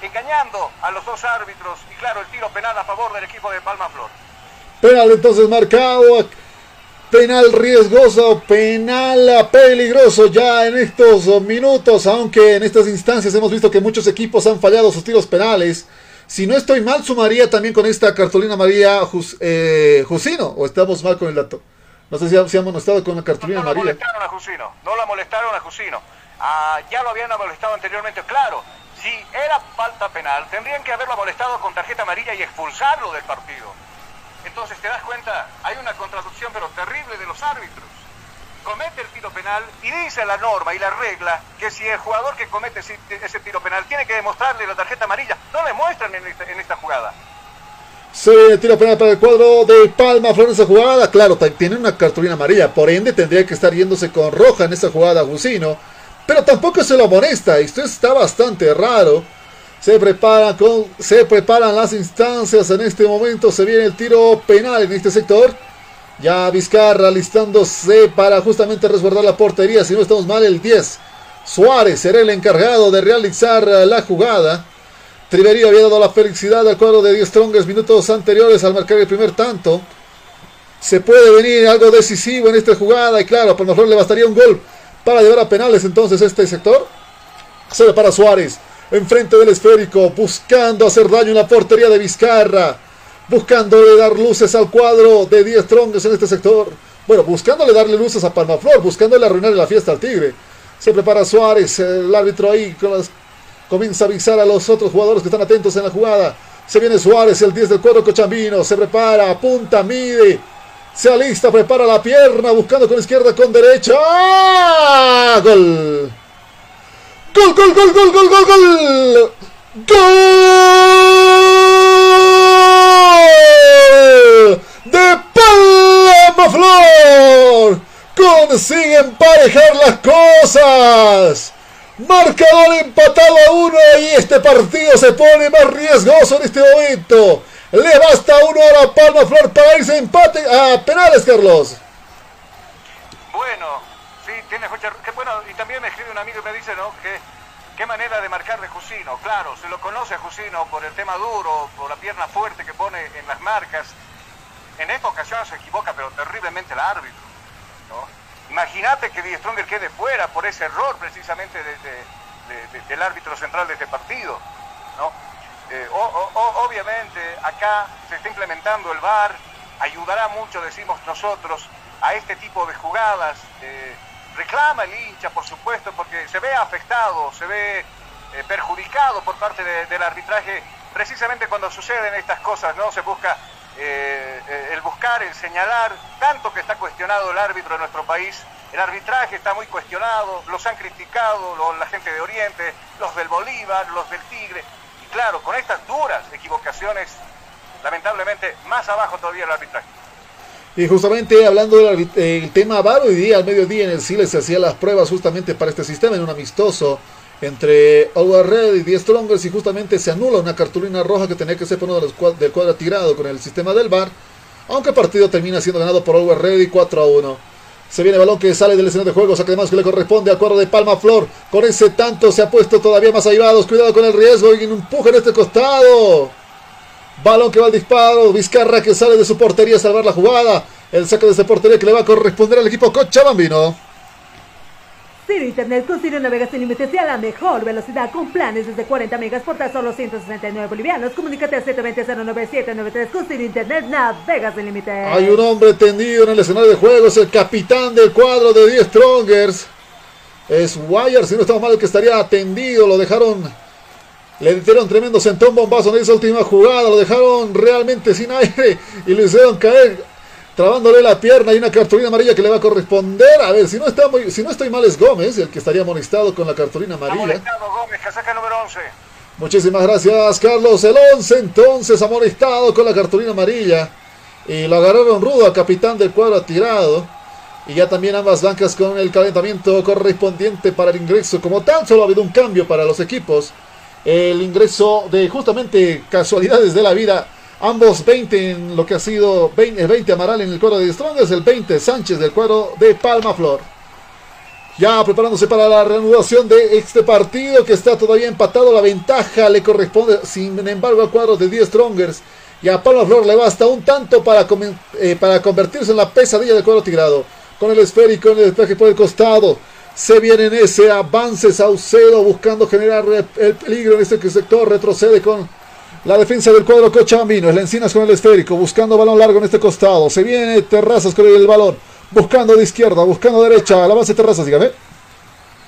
engañando a los dos árbitros. Y claro, el tiro penal a favor del equipo de Palma Flor. Penal entonces marcado. Penal riesgoso, penal peligroso ya en estos minutos, aunque en estas instancias hemos visto que muchos equipos han fallado sus tiros penales. Si no estoy mal, sumaría también con esta cartulina María eh, Jusino, o estamos mal con el dato. No sé si, si hemos estado con la cartulina María. No la molestaron a Jusino, no la molestaron a Jusino. Ah, ya lo habían molestado anteriormente, claro. Si era falta penal, tendrían que haberlo molestado con tarjeta amarilla y expulsarlo del partido. Entonces, ¿te das cuenta? Hay una contradicción pero terrible de los árbitros. Comete el tiro penal y dice la norma y la regla que si el jugador que comete ese, tiro penal tiene que demostrarle la tarjeta amarilla, no le muestran en esta, en esta jugada. Se tira penal para el cuadro de Palma Flor en esa jugada. Claro, tiene una cartulina amarilla. Por ende, tendría que estar yéndose con roja en esa jugada Gusino. Pero tampoco se lo amonesta. Esto está bastante raro. Se preparan, con, se preparan las instancias. En este momento se viene el tiro penal en este sector. Ya Vizcarra listándose para justamente resguardar la portería. Si no estamos mal, el 10. Suárez será el encargado de realizar la jugada. Triverio había dado la felicidad al cuadro de 10 Strongers minutos anteriores al marcar el primer tanto. Se puede venir algo decisivo en esta jugada. Y claro, a lo mejor le bastaría un gol para llevar a penales entonces este sector. Se para Suárez. Enfrente del esférico. Buscando hacer daño en la portería de Vizcarra. Buscándole dar luces al cuadro de 10 Strongers en este sector. Bueno, buscándole darle luces a Palmaflor. Buscándole arruinar la fiesta al Tigre. Se prepara Suárez. El árbitro ahí Comienza a avisar a los otros jugadores que están atentos en la jugada. Se viene Suárez, el 10 del cuadro Cochambino. Se prepara, apunta, mide. Se alista, prepara la pierna, buscando con izquierda, con derecha. ¡Ah! Gol. Gol, gol, gol, gol, gol, gol, gol. Gol de Palma Flor. Consigue emparejar las cosas. Marcador empatado a uno y este partido se pone más riesgoso en este momento. Le basta uno a la Palma Flor para irse empate a penales, Carlos. Bueno, tiene. Que bueno, y también me escribe un amigo y me dice, ¿no? Que qué manera de marcar de Jusino. Claro, se lo conoce a Jusino por el tema duro, por la pierna fuerte que pone en las marcas. En esta ocasión se equivoca, pero terriblemente el árbitro, ¿no? Imagínate que Die Stronger quede fuera por ese error precisamente del árbitro central de este partido. ¿no? Eh, obviamente acá se está implementando el VAR, ayudará mucho, decimos nosotros, a este tipo de jugadas. Eh, reclama el hincha, por supuesto, porque se ve afectado, se ve eh, perjudicado por parte del arbitraje, precisamente cuando suceden estas cosas, ¿no? Se busca eh, eh, el buscar, el señalar, tanto que está cuestionado el árbitro en nuestro país, el arbitraje está muy cuestionado, los han criticado la gente de Oriente, los del Bolívar, los del Tigre, y claro, con estas duras equivocaciones, lamentablemente más abajo todavía el arbitraje. Y justamente hablando del tema VAR, hoy día al mediodía en el CILE se hacían las pruebas justamente para este sistema en un amistoso entre Always Red y The Strongers y justamente se anula una cartulina roja que tenía que ser por uno de los del cuadro tirado con el sistema del bar, aunque el partido termina siendo ganado por Always Red 4 a 1. Se viene el balón que sale del escenario de juego, saque de más que le corresponde al cuadro de Palma Flor. Con ese tanto se ha puesto todavía más aivados. Cuidado con el riesgo y un empuje en este costado. Balón que va al disparo. Vizcarra que sale de su portería a salvar la jugada. El saque de esa portería que le va a corresponder al equipo Cochabambino. Ciro Internet con Ciro navegas sin límites y a la mejor velocidad con planes desde 40 megas por tan solo 169 bolivianos. Comunícate al 720-09793 con Ciro Internet navegas sin límites. Hay un hombre tendido en el escenario de juegos, el capitán del cuadro de 10 Strongers. Es Wire, si no estamos mal, que estaría atendido. Lo dejaron, le dieron tremendo sentón bombazo en esa última jugada. Lo dejaron realmente sin aire y le hicieron caer trabándole la pierna y una cartulina amarilla que le va a corresponder. A ver, si no, está muy, si no estoy mal es Gómez, el que estaría amonestado con la cartulina amarilla. Amonestado Gómez, casaca número 11. Muchísimas gracias, Carlos. El 11 entonces amonestado con la cartulina amarilla. Y lo agarraron rudo al capitán del cuadro tirado. Y ya también ambas bancas con el calentamiento correspondiente para el ingreso. Como tan solo ha habido un cambio para los equipos. El ingreso de justamente casualidades de la vida Ambos 20 en lo que ha sido 20, el 20 Amaral en el cuadro de Strongers, el 20 Sánchez del cuadro de Palma Flor. Ya preparándose para la reanudación de este partido que está todavía empatado. La ventaja le corresponde, sin embargo, al cuadro de 10 Strongers. Y a Palma Flor le basta un tanto para, eh, para convertirse en la pesadilla del cuadro tigrado. Con el esférico en el despeje por el costado. Se viene en ese avance Saucedo buscando generar el peligro en este sector. Retrocede con la defensa del cuadro Cochabambino. Es la Encinas con el esférico. Buscando balón largo en este costado. Se viene Terrazas con el balón. Buscando de izquierda, buscando derecha. La base Terrazas, dígame.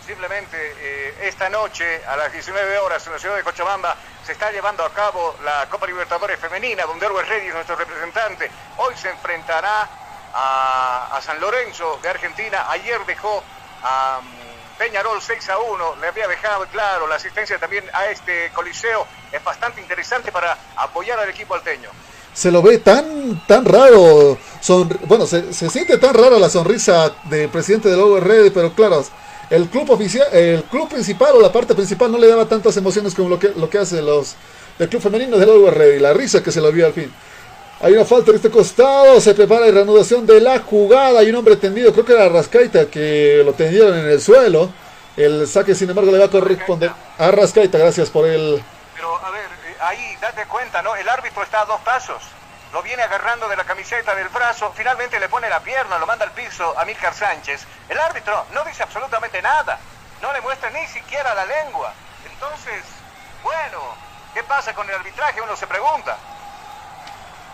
Simplemente eh, esta noche, a las 19 horas, en la ciudad de Cochabamba, se está llevando a cabo la Copa Libertadores Femenina, donde Always Ready es nuestro representante. Hoy se enfrentará a San Lorenzo de Argentina. Ayer dejó a mm, Peñarol 6 a 1. Le había dejado claro la asistencia también a este coliseo. Es bastante interesante para apoyar al equipo alteño. Se lo ve tan, tan raro. Son, bueno, se, se siente tan rara la sonrisa del presidente del Ready, pero claro, el club oficial, el club principal o la parte principal no le daba tantas emociones como lo que, lo que hace los del club femenino del Always Ready. La risa que se lo vio al fin. Hay una falta en este costado, se prepara la reanudación de la jugada. Hay un hombre tendido, creo que era Rascaita, que lo tendieron en el suelo. El saque, sin embargo, le va a corresponder a Rascaita. Gracias por el. Pero, a ver, eh, ahí date cuenta, ¿no? El árbitro está a dos pasos. Lo viene agarrando de la camiseta del brazo, finalmente le pone la pierna, lo manda al piso a Milcar Sánchez. El árbitro no dice absolutamente nada, no le muestra ni siquiera la lengua. Entonces, bueno, ¿qué pasa con el arbitraje? Uno se pregunta.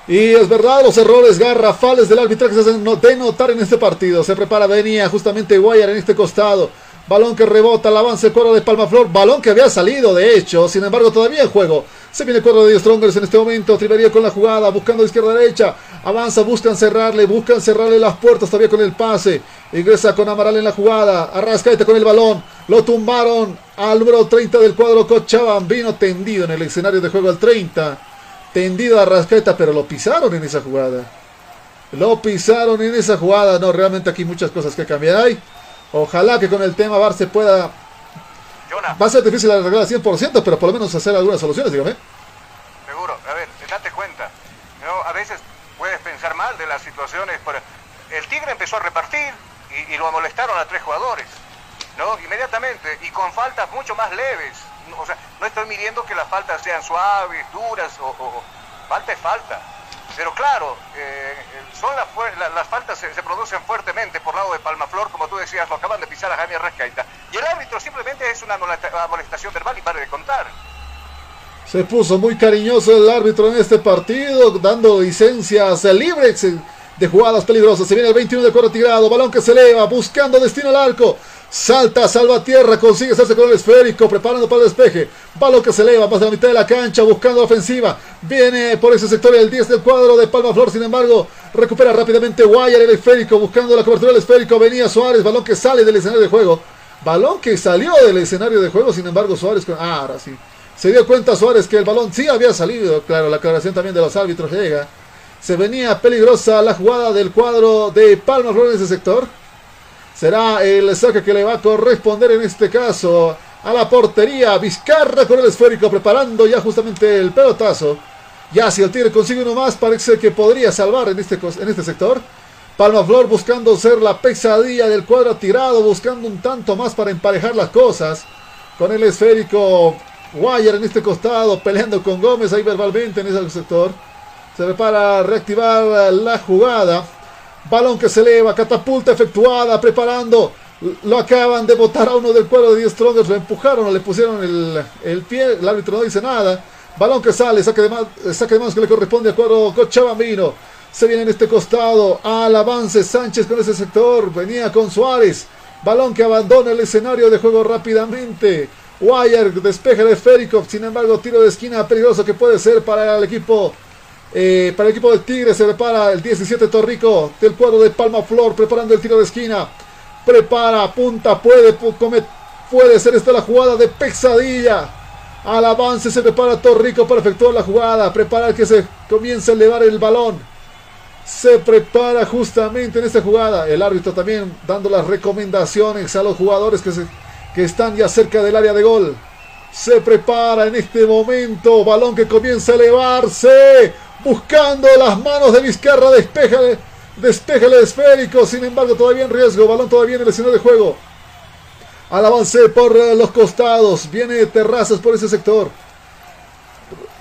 Y es verdad, los errores garrafales del arbitraje se hacen de notar en este partido. Se prepara, venía justamente Guayar en este costado. Balón que rebota, el avance, cuadro de Palmaflor. Balón que había salido, de hecho. Sin embargo, todavía en juego. Se viene el cuadro de Strongers en este momento. Trivería con la jugada, buscando de izquierda a derecha. Avanza, buscan cerrarle, buscan cerrarle las puertas todavía con el pase. Ingresa con Amaral en la jugada. Arrascaete con el balón. Lo tumbaron al número 30 del cuadro Cochabambino tendido en el escenario de juego al 30 tendido a Rascaeta, pero lo pisaron en esa jugada. Lo pisaron en esa jugada. No, realmente aquí muchas cosas que cambiar hay. Ojalá que con el tema VAR se pueda... Va a ser difícil arreglar al 100%, pero por lo menos hacer algunas soluciones, dígame. Seguro. A ver, date cuenta. ¿no? A veces puedes pensar mal de las situaciones. Pero el Tigre empezó a repartir y, y lo molestaron a tres jugadores. ¿no? Inmediatamente. Y con faltas mucho más leves o sea, no estoy midiendo que las faltas sean suaves, duras, o, falta es falta. Pero claro, eh, son las, las faltas se, producen fuertemente por lado de Palmaflor, como tú decías, lo acaban de pisar a Javier Rascaita. Y el árbitro simplemente es una molestación verbal y pare de contar. Se puso muy cariñoso el árbitro en este partido, dando licencias libres de jugadas peligrosas. Se viene el 21 de cuadro tirado, balón que se eleva, buscando destino al arco. Salta, salva tierra, consigue hacerse con el esférico, preparando para el despeje. Balón que se eleva más de la mitad de la cancha, buscando ofensiva. Viene por ese sector el 10 del cuadro de Palma Flor, sin embargo, recupera rápidamente Guayar el esférico, buscando la cobertura del esférico. Venía Suárez, balón que sale del escenario de juego. Balón que salió del escenario de juego, sin embargo, Suárez. Ah, ahora sí. Se dio cuenta Suárez que el balón sí había salido. Claro, la aclaración también de los árbitros llega. Se venía peligrosa la jugada del cuadro de Palma Flor en ese sector. Será el saque que le va a corresponder en este caso a la portería. Vizcarra con el esférico preparando ya justamente el pelotazo. Ya si el Tigre consigue uno más, parece que podría salvar en este, en este sector. Palma Flor buscando ser la pesadilla del cuadro tirado, buscando un tanto más para emparejar las cosas. Con el esférico Wire en este costado, peleando con Gómez ahí verbalmente en ese sector. Se prepara reactivar la jugada. Balón que se eleva, catapulta efectuada, preparando. Lo acaban de botar a uno del cuadro de 10 Strongers, lo empujaron, le pusieron el, pie, el árbitro no dice nada. Balón que sale, saque de, de manos que le corresponde al cuadro Cochabambino. Se viene en este costado, al avance Sánchez con ese sector, venía con Suárez. Balón que abandona el escenario de juego rápidamente. Wire despeja el esférico, sin embargo tiro de esquina peligroso que puede ser para el equipo eh, para el equipo del Tigre se prepara el 17 Torrico del cuadro de Palma Flor preparando el tiro de esquina. Prepara, punta, puede, puede ser esta la jugada de pesadilla. Al avance se prepara Torrico para efectuar la jugada. Prepara que se comience a elevar el balón. Se prepara justamente en esta jugada. El árbitro también dando las recomendaciones a los jugadores que, se, que están ya cerca del área de gol. Se prepara en este momento. Balón que comienza a elevarse buscando las manos de Vizcarra, despeja, despeja el esférico, sin embargo todavía en riesgo, balón todavía en el escenario de juego. Al avance por los costados, viene Terrazas por ese sector.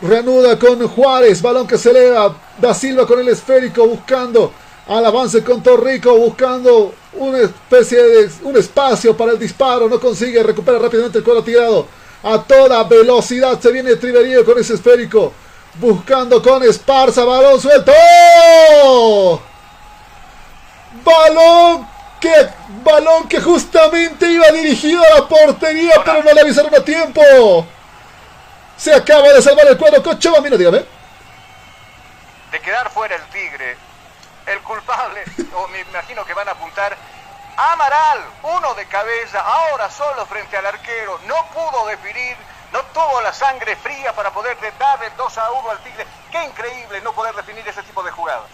Reanuda con Juárez, balón que se eleva, Da Silva con el esférico buscando al avance con Torrico, buscando una especie de un espacio para el disparo, no consigue, recupera rápidamente el cuadro tirado. A toda velocidad se viene Triverío con ese esférico. Buscando con Esparza, balón suelto. Balón ¡Qué balón que justamente iba dirigido a la portería, pero no le avisaron a tiempo! Se acaba de salvar el cuadro Cochabambino, dígame. De quedar fuera el Tigre, el culpable, o me imagino que van a apuntar Amaral, uno de cabeza, ahora solo frente al arquero, no pudo definir, no tuvo la sangre fría para poder darle 2 a 1 al Tigre. Qué increíble no poder definir ese tipo de jugadas.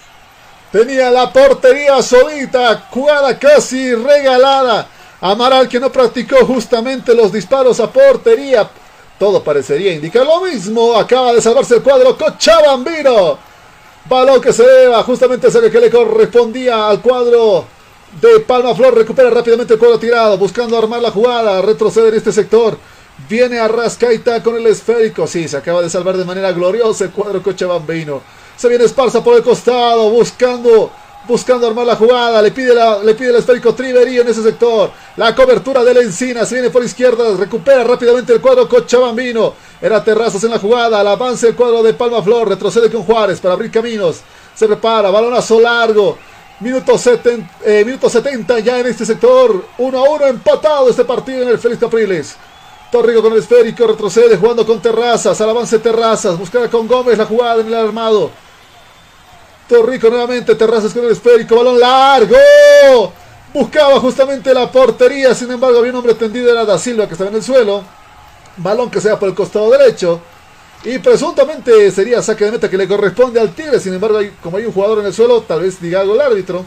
Tenía la portería solita, jugada casi regalada. Amaral que no practicó justamente los disparos a portería. Todo parecería indicar lo mismo. Acaba de salvarse el cuadro Cochabambino. Balón que se eleva justamente el que le correspondía al cuadro de Palma Flor. Recupera rápidamente el cuadro tirado, buscando armar la jugada. Retrocede en este sector. Viene a Rascaita con el esférico. Sí, se acaba de salvar de manera gloriosa el cuadro Cochabambino. Se viene Esparza por el costado, buscando buscando armar la jugada, le pide, le pide el esférico Triverío en ese sector, la cobertura de la encina, se viene por izquierda, recupera rápidamente el cuadro Cochabambino, era Terrazas en la jugada, al avance el cuadro de Palma Flor, retrocede con Juárez para abrir caminos, se prepara, balonazo largo, minuto 70, eh, minuto 70 ya en este sector, 1 a 1 empatado este partido en el Félix Capriles. Torrico con el esférico, retrocede jugando con Terrazas, al avance Terrazas, buscará con Gómez la jugada en el armado. Torrico nuevamente, Terrazas con el esférico, balón largo. Buscaba justamente la portería, sin embargo había un hombre tendido, era Da Silva que estaba en el suelo. Balón que sea por el costado derecho. Y presuntamente sería saque de meta que le corresponde al Tigre. Sin embargo, como hay un jugador en el suelo, tal vez diga algo el árbitro.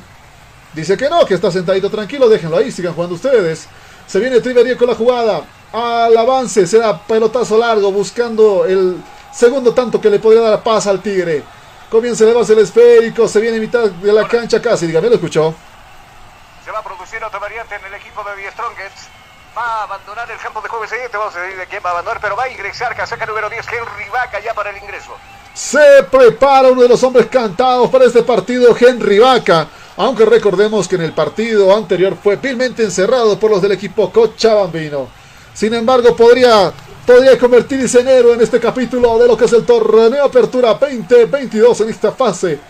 Dice que no, que está sentadito tranquilo, déjenlo ahí, sigan jugando ustedes. Se viene Trivería con la jugada. Al avance, será pelotazo largo, buscando el segundo tanto que le podría dar paz al Tigre. Comienza a elevarse el esférico, se viene a mitad de la cancha casi, dígame, lo escuchó. Se va a producir otra variante en el equipo de The Strongest. Va a abandonar el campo de juego siguiente, vamos a decir de quién va a abandonar, pero va a ingresar casaca número 10, Henry Vaca ya para el ingreso. Se prepara uno de los hombres cantados para este partido, Henry Vaca. Aunque recordemos que en el partido anterior fue vilmente encerrado por los del equipo Cochabambino. Sin embargo, podría podría convertirse en héroe en este capítulo de lo que es el torneo Apertura 2022 en esta fase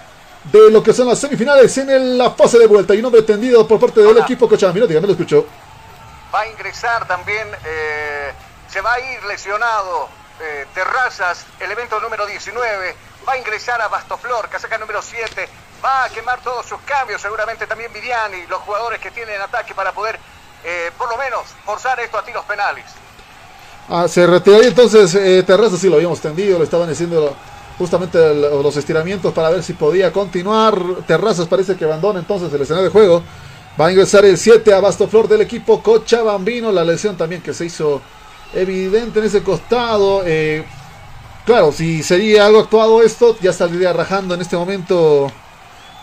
de lo que son las semifinales en la fase de vuelta. Y un hombre tendido por parte del equipo Cochabambino, dígame, lo escucho. Va a ingresar también, eh, se va a ir lesionado eh, Terrazas, elemento número 19, va a ingresar a Bastoflor, casaca número 7, va a quemar todos sus cambios, seguramente también Vidiani, los jugadores que tienen ataque para poder eh, por lo menos forzar esto a tiros penales. Ah, se retiraría entonces eh, Terrazas, sí lo habíamos tendido, le estaban haciendo justamente los estiramientos para ver si podía continuar. Terrazas parece que abandona entonces el escenario de juego. Va a ingresar el 7 a Bastoflor del equipo Cochabambino. La lesión también que se hizo evidente en ese costado. Eh, claro, si sería algo actuado esto, ya saldría rajando en este momento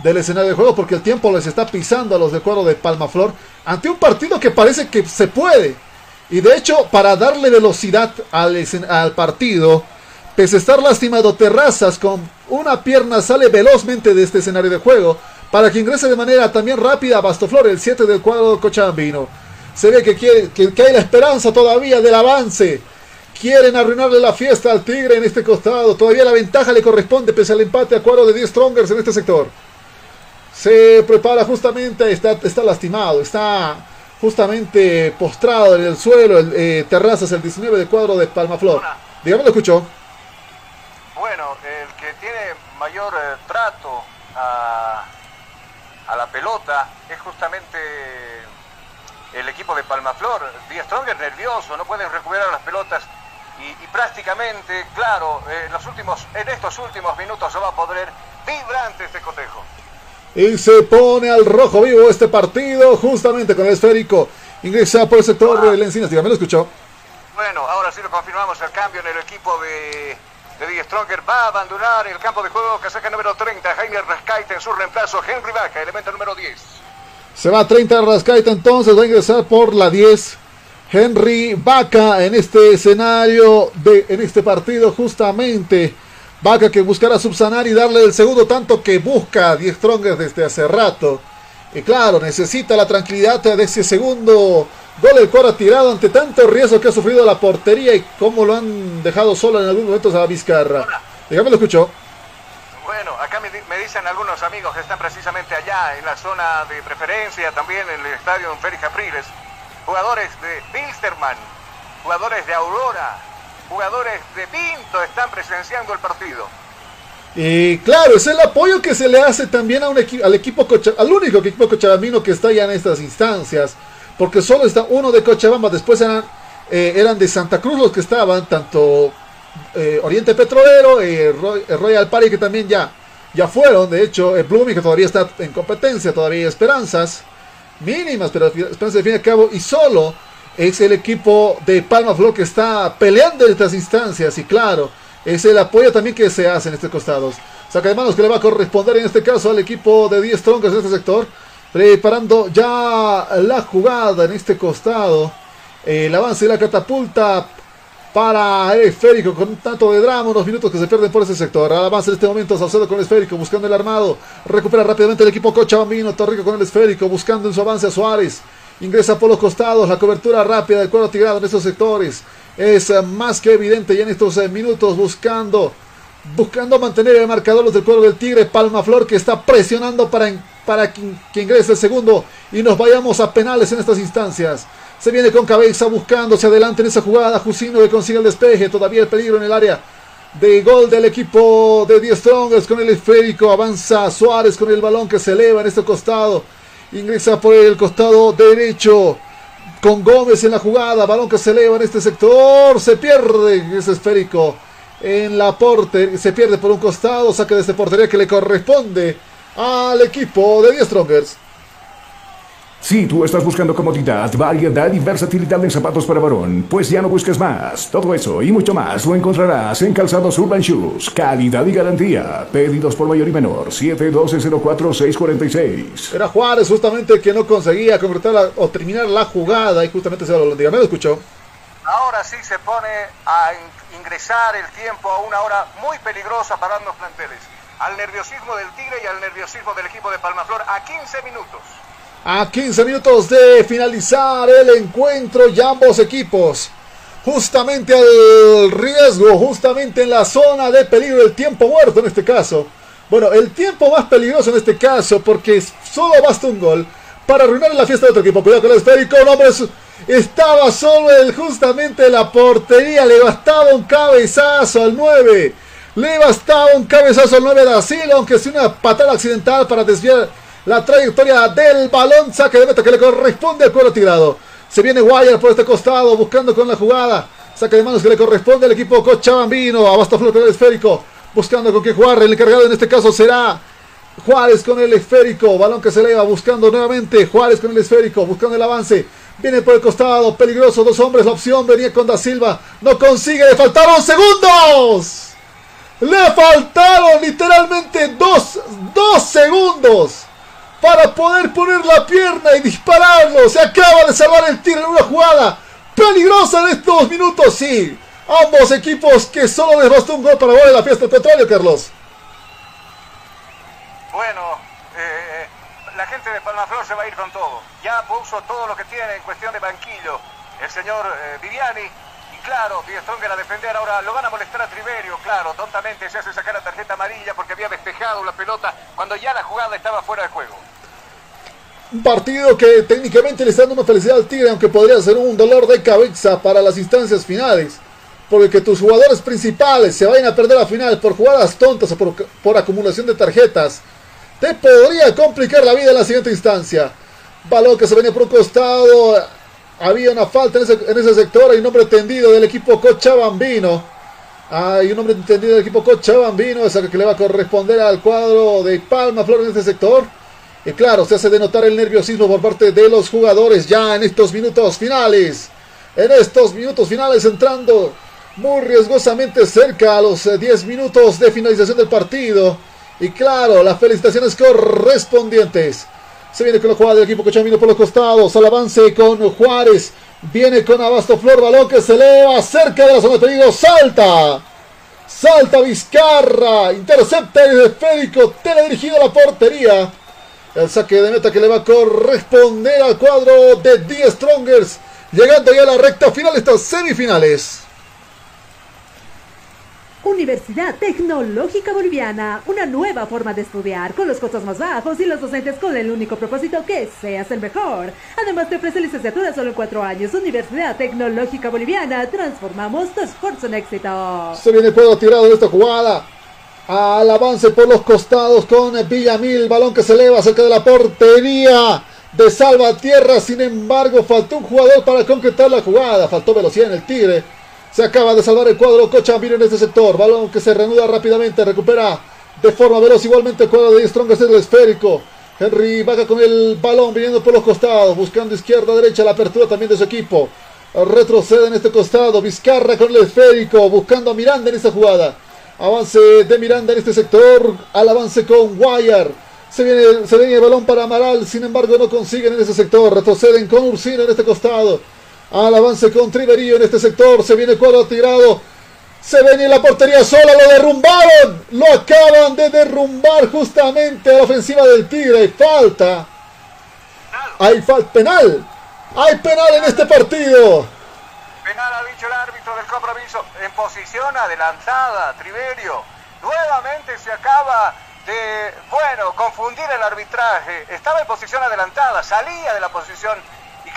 del escenario de juego porque el tiempo les está pisando a los de cuadro de Palmaflor ante un partido que parece que se puede y de hecho, para darle velocidad al, al partido, pese a estar lastimado Terrazas con una pierna sale velozmente de este escenario de juego para que ingrese de manera también rápida a Bastoflor, el 7 del cuadro Cochabambino. Se ve que, quiere, que, hay la esperanza todavía del avance. Quieren arruinarle la fiesta al Tigre en este costado. Todavía la ventaja le corresponde pese al empate a cuadro de 10 Strongers en este sector. Se prepara justamente, está, está lastimado, está justamente postrado en el suelo, el, eh, Terrazas, el 19 de cuadro de Palmaflor. Dígame, lo escuchó. Bueno, el que tiene mayor eh, trato a, a, la pelota es justamente el equipo de Palmaflor. Díaz Strong es nervioso, no pueden recuperar las pelotas y, prácticamente, claro, en, los últimos, en estos últimos minutos se va a poder vibrante este cotejo. Y se pone al rojo vivo este partido, justamente con el esférico. Ingresa por el sector de Encinas. Dígame, lo escuchó. Bueno, ahora sí lo confirmamos. El cambio en el equipo de, de Die Stronger va a abandonar el campo de juego. Casaca número 30. Jaime Rascaita en su reemplazo. Henry Vaca, elemento número 10. Se va a 30 Rascaita entonces. Va a ingresar por la 10. Henry Vaca en este escenario, de, en este partido, justamente. Vaca que buscará subsanar y darle el segundo tanto que busca Die Strongers desde hace rato. Y claro, necesita la tranquilidad de ese segundo gol el Cora tirado ante tanto riesgo que ha sufrido la portería y cómo lo han dejado solo en algunos momentos a Vizcarra. Dígame, lo escucho. Bueno, acá me, dice dicen algunos amigos que están precisamente allá en la zona de preferencia, también en el estadio Félix Capriles, jugadores de Bilsterman, jugadores de Aurora, jugadores de Pinto están presenciando el partido. Y claro, es el apoyo que se le hace también a un al equipo al único equipo cochabambino que está ya en estas instancias, porque solo está uno de Cochabamba, después eran, eh, eran de Santa Cruz los que estaban, tanto eh, Oriente Petrolero, eh, Royal Party que también ya, ya fueron, de hecho, Blooming que todavía está en competencia, todavía hay esperanzas mínimas, pero esperanzas de fin y al cabo, y solo es el equipo de Palma Flor que está peleando en estas instancias, y claro, es el apoyo también que se hace en estos costados. Saca de manos que le va a corresponder en este caso al equipo de 10 troncos en este sector. Preparando ya la jugada en este costado. El avance de la catapulta para el esférico con un tanto de drama, unos minutos que se pierden por ese sector. Avance en este momento Saucedo con el esférico, buscando el armado. Recupera rápidamente el equipo Cochabambino, Torrico con el esférico, buscando en su avance a Suárez. Ingresa por los costados, la cobertura rápida del cuero tirado en estos sectores es eh, más que evidente ya en estos eh, minutos buscando buscando mantener el marcador los del cuero del Tigre Palma Flor que está presionando para, para que, ingrese el segundo y nos vayamos a penales en estas instancias. Se viene con cabeza buscando hacia adelante en esa jugada. Jusino que consigue el despeje. Todavía el peligro en el área de gol del equipo de 10 Strongers con el esférico. Avanza Suárez con el balón que se eleva en este costado. Ingresa por el costado derecho con Gómez en la jugada, balón que se eleva en este sector, se pierde ese esférico en la portería, se pierde por un costado, saque de este portería que le corresponde al equipo de 10 Strongers. Si tú estás buscando comodidad, variedad y versatilidad en zapatos para varón, pues ya no busques más. Todo eso y mucho más lo encontrarás en Calzados Urban Shoes. Calidad y garantía. Pedidos por mayor y menor. 712-04-646. Era Juárez justamente el que no conseguía concretar o terminar la jugada y justamente se lo diga. ¿Me lo escuchó? Ahora sí se pone a ingresar el tiempo a una hora muy peligrosa para ambos planteles. Al nerviosismo del Tigre y al nerviosismo del equipo de Palmaflor a 15 minutos. A 15 minutos de finalizar el encuentro y ambos equipos justamente al riesgo, justamente en la zona de peligro, el tiempo muerto en este caso. Bueno, el tiempo más peligroso en este caso porque solo basta un gol para arruinar la fiesta de otro equipo. Cuidado con el esférico, no, hombre, estaba solo el, justamente la portería, le bastaba un cabezazo al 9. Le bastaba un cabezazo al 9 de Asilo, aunque sea una patada accidental para desviar la trayectoria del balón. Saque de meta que le corresponde al cuero tirado. Se viene Guayar por este costado buscando con la jugada. Saque de manos que le corresponde al equipo Cochabambino. Abasta flor con el esférico. Buscando con qué jugar. El encargado en este caso será Juárez con el esférico. Balón que se eleva buscando nuevamente. Juárez con el esférico. Buscando el avance. Viene por el costado. Peligroso. Dos hombres. La opción venía con Da Silva. No consigue. Le faltaron segundos. Le faltaron literalmente dos, dos segundos para poder poner la pierna y dispararlo. Se acaba de salvar el tiro en una jugada peligrosa de estos minutos. Sí, ambos equipos que solo les bastó un gol para volver la fiesta del petróleo, Carlos. Bueno, eh, la gente de Palmaflor se va a ir con todo. Ya puso todo lo que tiene en cuestión de banquillo el señor eh, Viviani. Claro, Die Stronger a defender ahora lo van a molestar a Triverio, claro, tontamente se hace sacar la tarjeta amarilla porque había despejado la pelota cuando ya la jugada estaba fuera de juego. Un partido que técnicamente le está dando una felicidad al Tigre, aunque podría ser un dolor de cabeza para las instancias finales. Porque que tus jugadores principales se vayan a perder la final por jugadas tontas o por, acumulación de tarjetas, te podría complicar la vida en la siguiente instancia. Balón que se venía por un costado, había una falta en ese, sector, hay un hombre tendido del equipo Cochabambino. Hay un hombre tendido del equipo Cochabambino, esa que le va a corresponder al cuadro de Palma Flor en este sector. Y claro, se hace denotar el nerviosismo por parte de los jugadores ya en estos minutos finales. En estos minutos finales entrando muy riesgosamente cerca a los 10 eh, minutos de finalización del partido. Y claro, las felicitaciones correspondientes. Se viene con la jugada del equipo Cochamino por los costados. Al avance con Juárez. Viene con Abasto Flor. Balón que se eleva cerca de la zona de peligro. Salta. Salta Vizcarra. Intercepta el esférico. Teledirigido a la portería. El saque de meta que le va a corresponder al cuadro de The Strongers. Llegando ya a la recta final, estas semifinales. Universidad Tecnológica Boliviana, una nueva forma de estudiar con los costos más bajos y los docentes con el único propósito que seas el mejor. Además te ofrece licenciatura solo en cuatro años. Universidad Tecnológica Boliviana, transformamos tu esfuerzo en éxito. Se viene el tirado en esta jugada. Al avance por los costados con Villamil, balón que se eleva cerca de la portería de Salvatierra. Sin embargo, faltó un jugador para concretar la jugada. Faltó velocidad en el Tigre. Se acaba de salvar el cuadro Cochabamba en este sector. Balón que se reanuda rápidamente. Recupera de forma veloz igualmente el cuadro de Strongest el esférico. Henry vaga con el balón viniendo por los costados. Buscando izquierda, derecha la apertura también de su equipo. Retrocede en este costado. Vizcarra con el esférico. Buscando a Miranda en esta jugada. Avance de Miranda en este sector. Al avance con Wire. Se viene, se viene el balón para Amaral. Sin embargo, no consiguen en ese sector. Retroceden con Ursino en este costado. Al avance con Triverío en este sector. Se viene cuadro tirado. Se viene la portería sola. Lo derrumbaron. Lo acaban de derrumbar justamente a la ofensiva del Tigre. Hay falta. Hay falta penal. Hay penal en este partido. Penal ha dicho el árbitro del compromiso. En posición adelantada. Triverio. Nuevamente se acaba de, bueno, confundir el arbitraje. Estaba en posición adelantada. Salía de la posición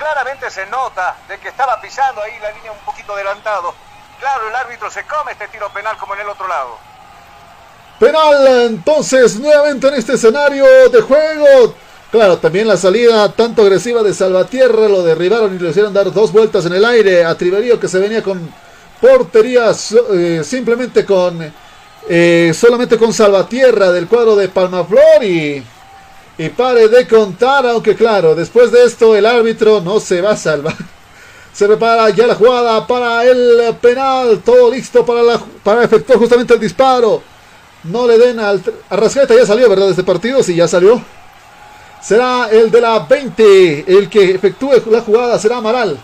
claramente se nota de que estaba pisando ahí la línea un poquito adelantado. Claro, el árbitro se come este tiro penal como en el otro lado. Penal entonces nuevamente en este escenario de juego. Claro, también la salida tanto agresiva de Salvatierra lo derribaron y le hicieron dar dos vueltas en el aire a Triverío que se venía con porterías eh, simplemente con eh, solamente con Salvatierra del cuadro de Palmaflor y y pare de contar, aunque claro, después de esto el árbitro no se va a salvar. Se prepara ya la jugada para el penal, todo listo para, la, para efectuar justamente el disparo. No le den al... Arrascaeta ya salió, ¿verdad? De este partido, sí, ya salió. Será el de la 20, el que efectúe la jugada, será Amaral,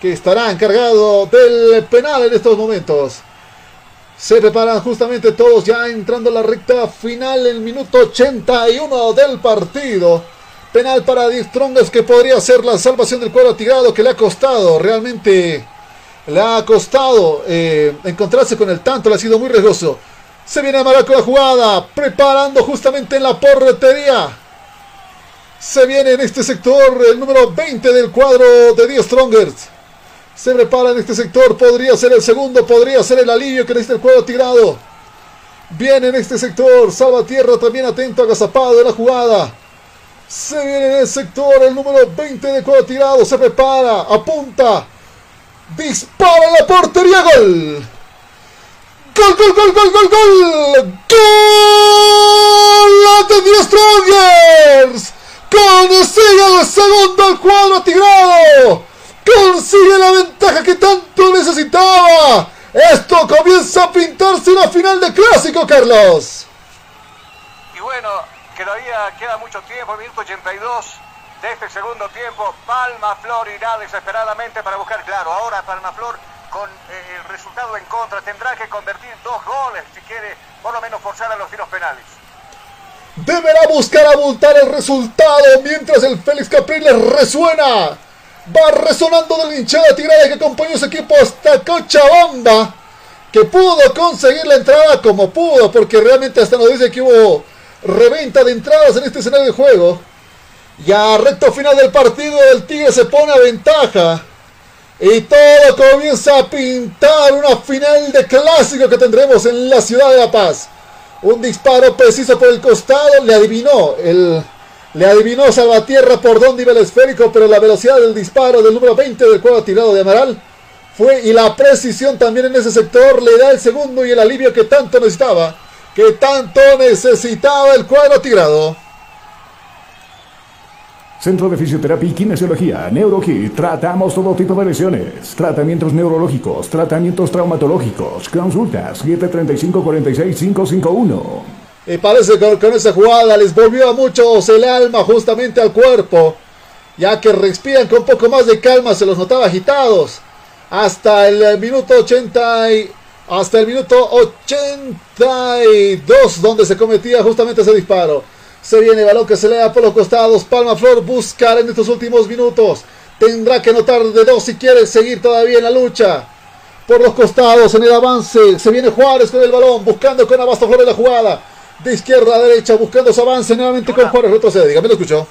que estará encargado del penal en estos momentos. Se preparan justamente todos ya entrando a la recta final el minuto 81 del partido. Penal para Di que podría ser la salvación del cuadro tirado que le ha costado. Realmente le ha costado eh, encontrarse con el tanto. Le ha sido muy riesgoso. Se viene a con la jugada. Preparando justamente en la portería. Se viene en este sector el número 20 del cuadro de Die Strongers. Se prepara en este sector. Podría ser el segundo. Podría ser el alivio que necesita el cuadro tirado. Viene en este sector. Salvatierra también atento, agazapado de la jugada. Se viene en el sector el número 20 de cuadro tirado. Se prepara. Apunta. Dispara la portería. Gol. Gol, gol, gol, gol, gol, gol. Gol. ¡La Strongers. Consigue el segundo cuadro tirado consigue la ventaja que tanto necesitaba. Esto comienza a pintarse una final de clásico, Carlos. Y bueno, todavía queda mucho tiempo, minuto 82 de este segundo tiempo. Palma Flor irá desesperadamente para buscar, claro, ahora Palma Flor con eh, el resultado en contra tendrá que convertir dos goles si quiere por lo menos forzar a los tiros penales. Deberá buscar abultar el resultado mientras el Félix Capriles resuena Va resonando de la hinchada tirada que acompañó su equipo hasta Cochabamba. Que pudo conseguir la entrada como pudo. Porque realmente hasta nos dice que hubo reventa de entradas en este escenario de juego. Ya recto final del partido el Tigre se pone a ventaja. Y todo comienza a pintar una final de clásico que tendremos en la ciudad de La Paz. Un disparo preciso por el costado. Le adivinó el le adivinó Salvatierra por dónde iba el esférico, pero la velocidad del disparo del número 20 del cuadro tirado de Amaral fue y la precisión también en ese sector le da el segundo y el alivio que tanto necesitaba, que tanto necesitaba el cuadro tirado. Centro de Fisioterapia y Kinesiología, NeuroKit. Tratamos todo tipo de lesiones, tratamientos neurológicos, tratamientos traumatológicos, consultas 735 46 551. Y parece que con esa jugada les volvió a muchos el alma justamente al cuerpo. Ya que respiran con un poco más de calma, se los notaba agitados. Hasta el minuto 80 y, hasta el minuto 82 donde se cometía justamente ese disparo. Se viene el balón que se lea por los costados. Palma Flor buscar en estos últimos minutos. Tendrá que notar de dos si quiere seguir todavía en la lucha. por los costados en el avance. Se viene Juárez con el balón, buscando con Abasto Flores la jugada. De izquierda a derecha, buscando su avance nuevamente con Juárez. Retrocede, dígame, lo escuchó.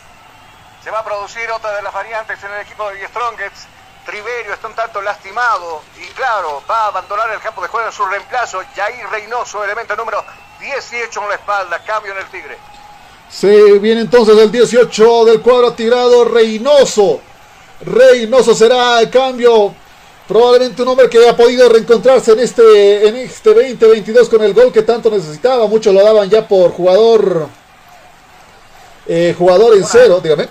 Se va a producir otra de las variantes en el equipo de Strongets. Triverio está un tanto lastimado y claro, va a abandonar el campo de juego en su reemplazo. Jair Reynoso, elemento número 18 en la espalda, cambio en el Tigre. Se viene entonces el 18 del cuadro tirado Reynoso. Reynoso será el cambio. Probablemente un hombre que ha podido reencontrarse en este, en este 2022 con el gol que tanto necesitaba. Muchos lo daban ya por jugador. Eh, jugador en cero, dígame.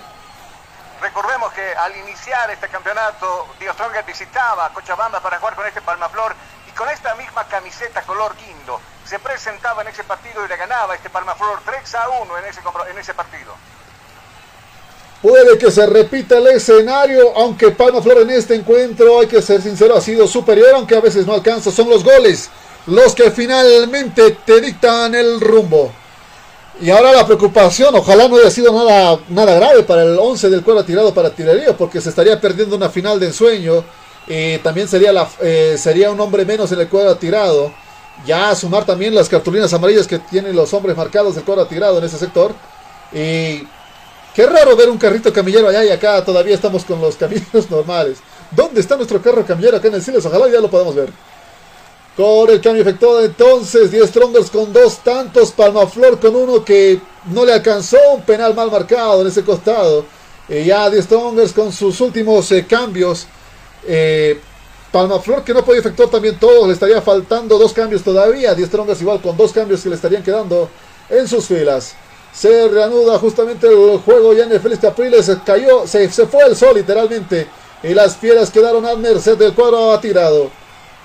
Recordemos que al iniciar este campeonato, Dios Stronger visitaba Cochabamba para jugar con este Palmaflor y con esta misma camiseta color guindo se presentaba en ese partido y le ganaba este Palmaflor 3 a 1 en ese, en ese partido. Puede que se repita el escenario, aunque Palma Flor en este encuentro, hay que ser sincero, ha sido superior, aunque a veces no alcanza. Son los goles los que finalmente te dictan el rumbo. Y ahora la preocupación, ojalá no haya sido nada, nada grave para el 11 del cuero tirado para Tirerío, porque se estaría perdiendo una final de ensueño. Y también sería, la, eh, sería un hombre menos en el cuadro tirado. Ya sumar también las cartulinas amarillas que tienen los hombres marcados del cuadro tirado en ese sector. Y Qué raro ver un carrito camillero allá y acá todavía estamos con los caminos normales. ¿Dónde está nuestro carro camillero acá en el Siles? Ojalá ya lo podamos ver. Con el cambio efectuado entonces, 10 Strongers con dos tantos, Palmaflor con uno que no le alcanzó, un penal mal marcado en ese costado. Y ya 10 Strongers con sus últimos eh, cambios. Eh, Palmaflor que no puede efectuar también todos, le estaría faltando dos cambios todavía. 10 Strongers igual con dos cambios que le estarían quedando en sus filas. Se reanuda justamente el juego ya en el Félix Capriles. Se cayó, se, fue el sol literalmente. Y las fieras quedaron a merced del cuadro atirado.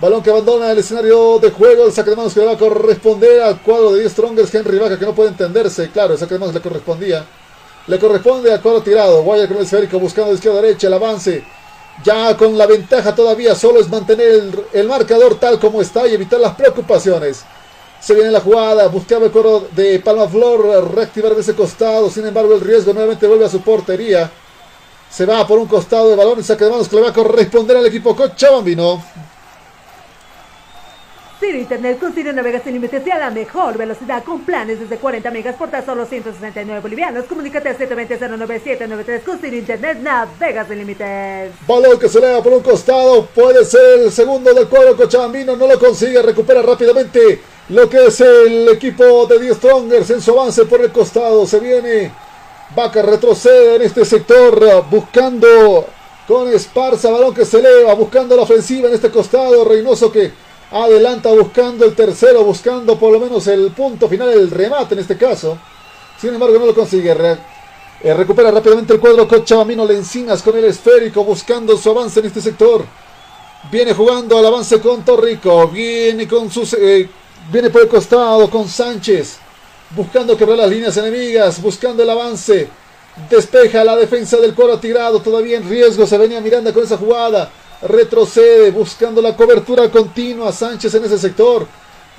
Balón que abandona el escenario de juego. El saque de manos que le va a corresponder al cuadro de 10 Strongers. Henry Vaca que no puede entenderse. Claro, el saque de manos le correspondía. Le corresponde al cuadro tirado. Guaya con el esférico buscando de izquierda a derecha el avance. Ya con la ventaja todavía solo es mantener el marcador tal como está y evitar las preocupaciones. Se viene la jugada, buscaba el coro de Palma Flor, reactivar de ese costado. Sin embargo, el riesgo nuevamente vuelve a su portería. Se va por un costado de balón y saque de manos que le va a corresponder al equipo Cochabambino. Ciro Internet con Ciro navega sin límites y a la mejor velocidad con planes desde 40 megas por tan solo 169 bolivianos. Comunícate al 720-09793 con Ciro Internet navega sin límites. Balón que se eleva por un costado, puede ser el segundo del cuadro Cochabambino, no lo consigue, recupera rápidamente lo que es el equipo de Die Strongers en su avance por el costado. Se viene. Vaca retrocede en este sector buscando con Esparza, balón que se eleva, buscando la ofensiva en este costado. Reynoso que adelanta buscando el tercero, buscando por lo menos el punto final, el remate en este caso. Sin embargo, no lo consigue. Eh, recupera rápidamente el cuadro Cochabamino Lencinas con el esférico, buscando su avance en este sector. Viene jugando al avance con Torrico. Viene con sus. Eh, Viene por el costado con Sánchez. Buscando quebrar las líneas enemigas. Buscando el avance. Despeja la defensa del coro tirado. Todavía en riesgo. Se venía Miranda con esa jugada. Retrocede. Buscando la cobertura continua. Sánchez en ese sector.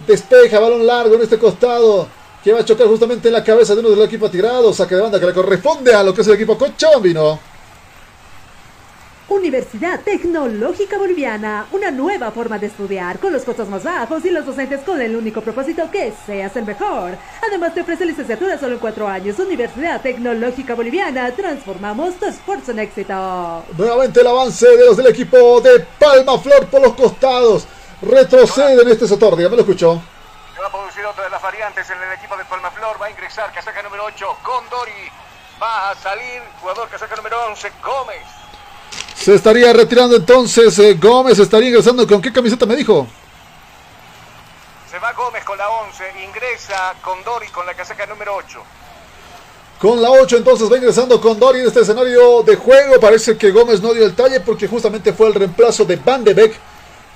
Despeja. Balón largo en este costado. Que va a chocar justamente en la cabeza de uno del equipo tirado. Saque de banda que le corresponde a lo que es el equipo Cochabambino. Universidad Tecnológica Boliviana, una nueva forma de estudiar, con los costos más bajos y los docentes con el único propósito que seas el mejor. Además te ofrece licenciatura solo en cuatro años. Universidad Tecnológica Boliviana, transformamos tu esfuerzo en éxito. Nuevamente el avance de los del equipo de Palma Flor por los costados. Retrocede en este sector, dígame, lo escuchó. va a producir otra de las variantes en el equipo de Palma Flor, va a ingresar casaca número 8, Condori. Va a salir jugador casaca número 11, Gómez. Se estaría retirando entonces eh, Gómez, estaría ingresando con qué camiseta me dijo. Se va Gómez con la 11, ingresa con Dori con la casaca número 8. Con la 8 entonces va ingresando con Dori en este escenario de juego. Parece que Gómez no dio el talle porque justamente fue el reemplazo de Van de Beek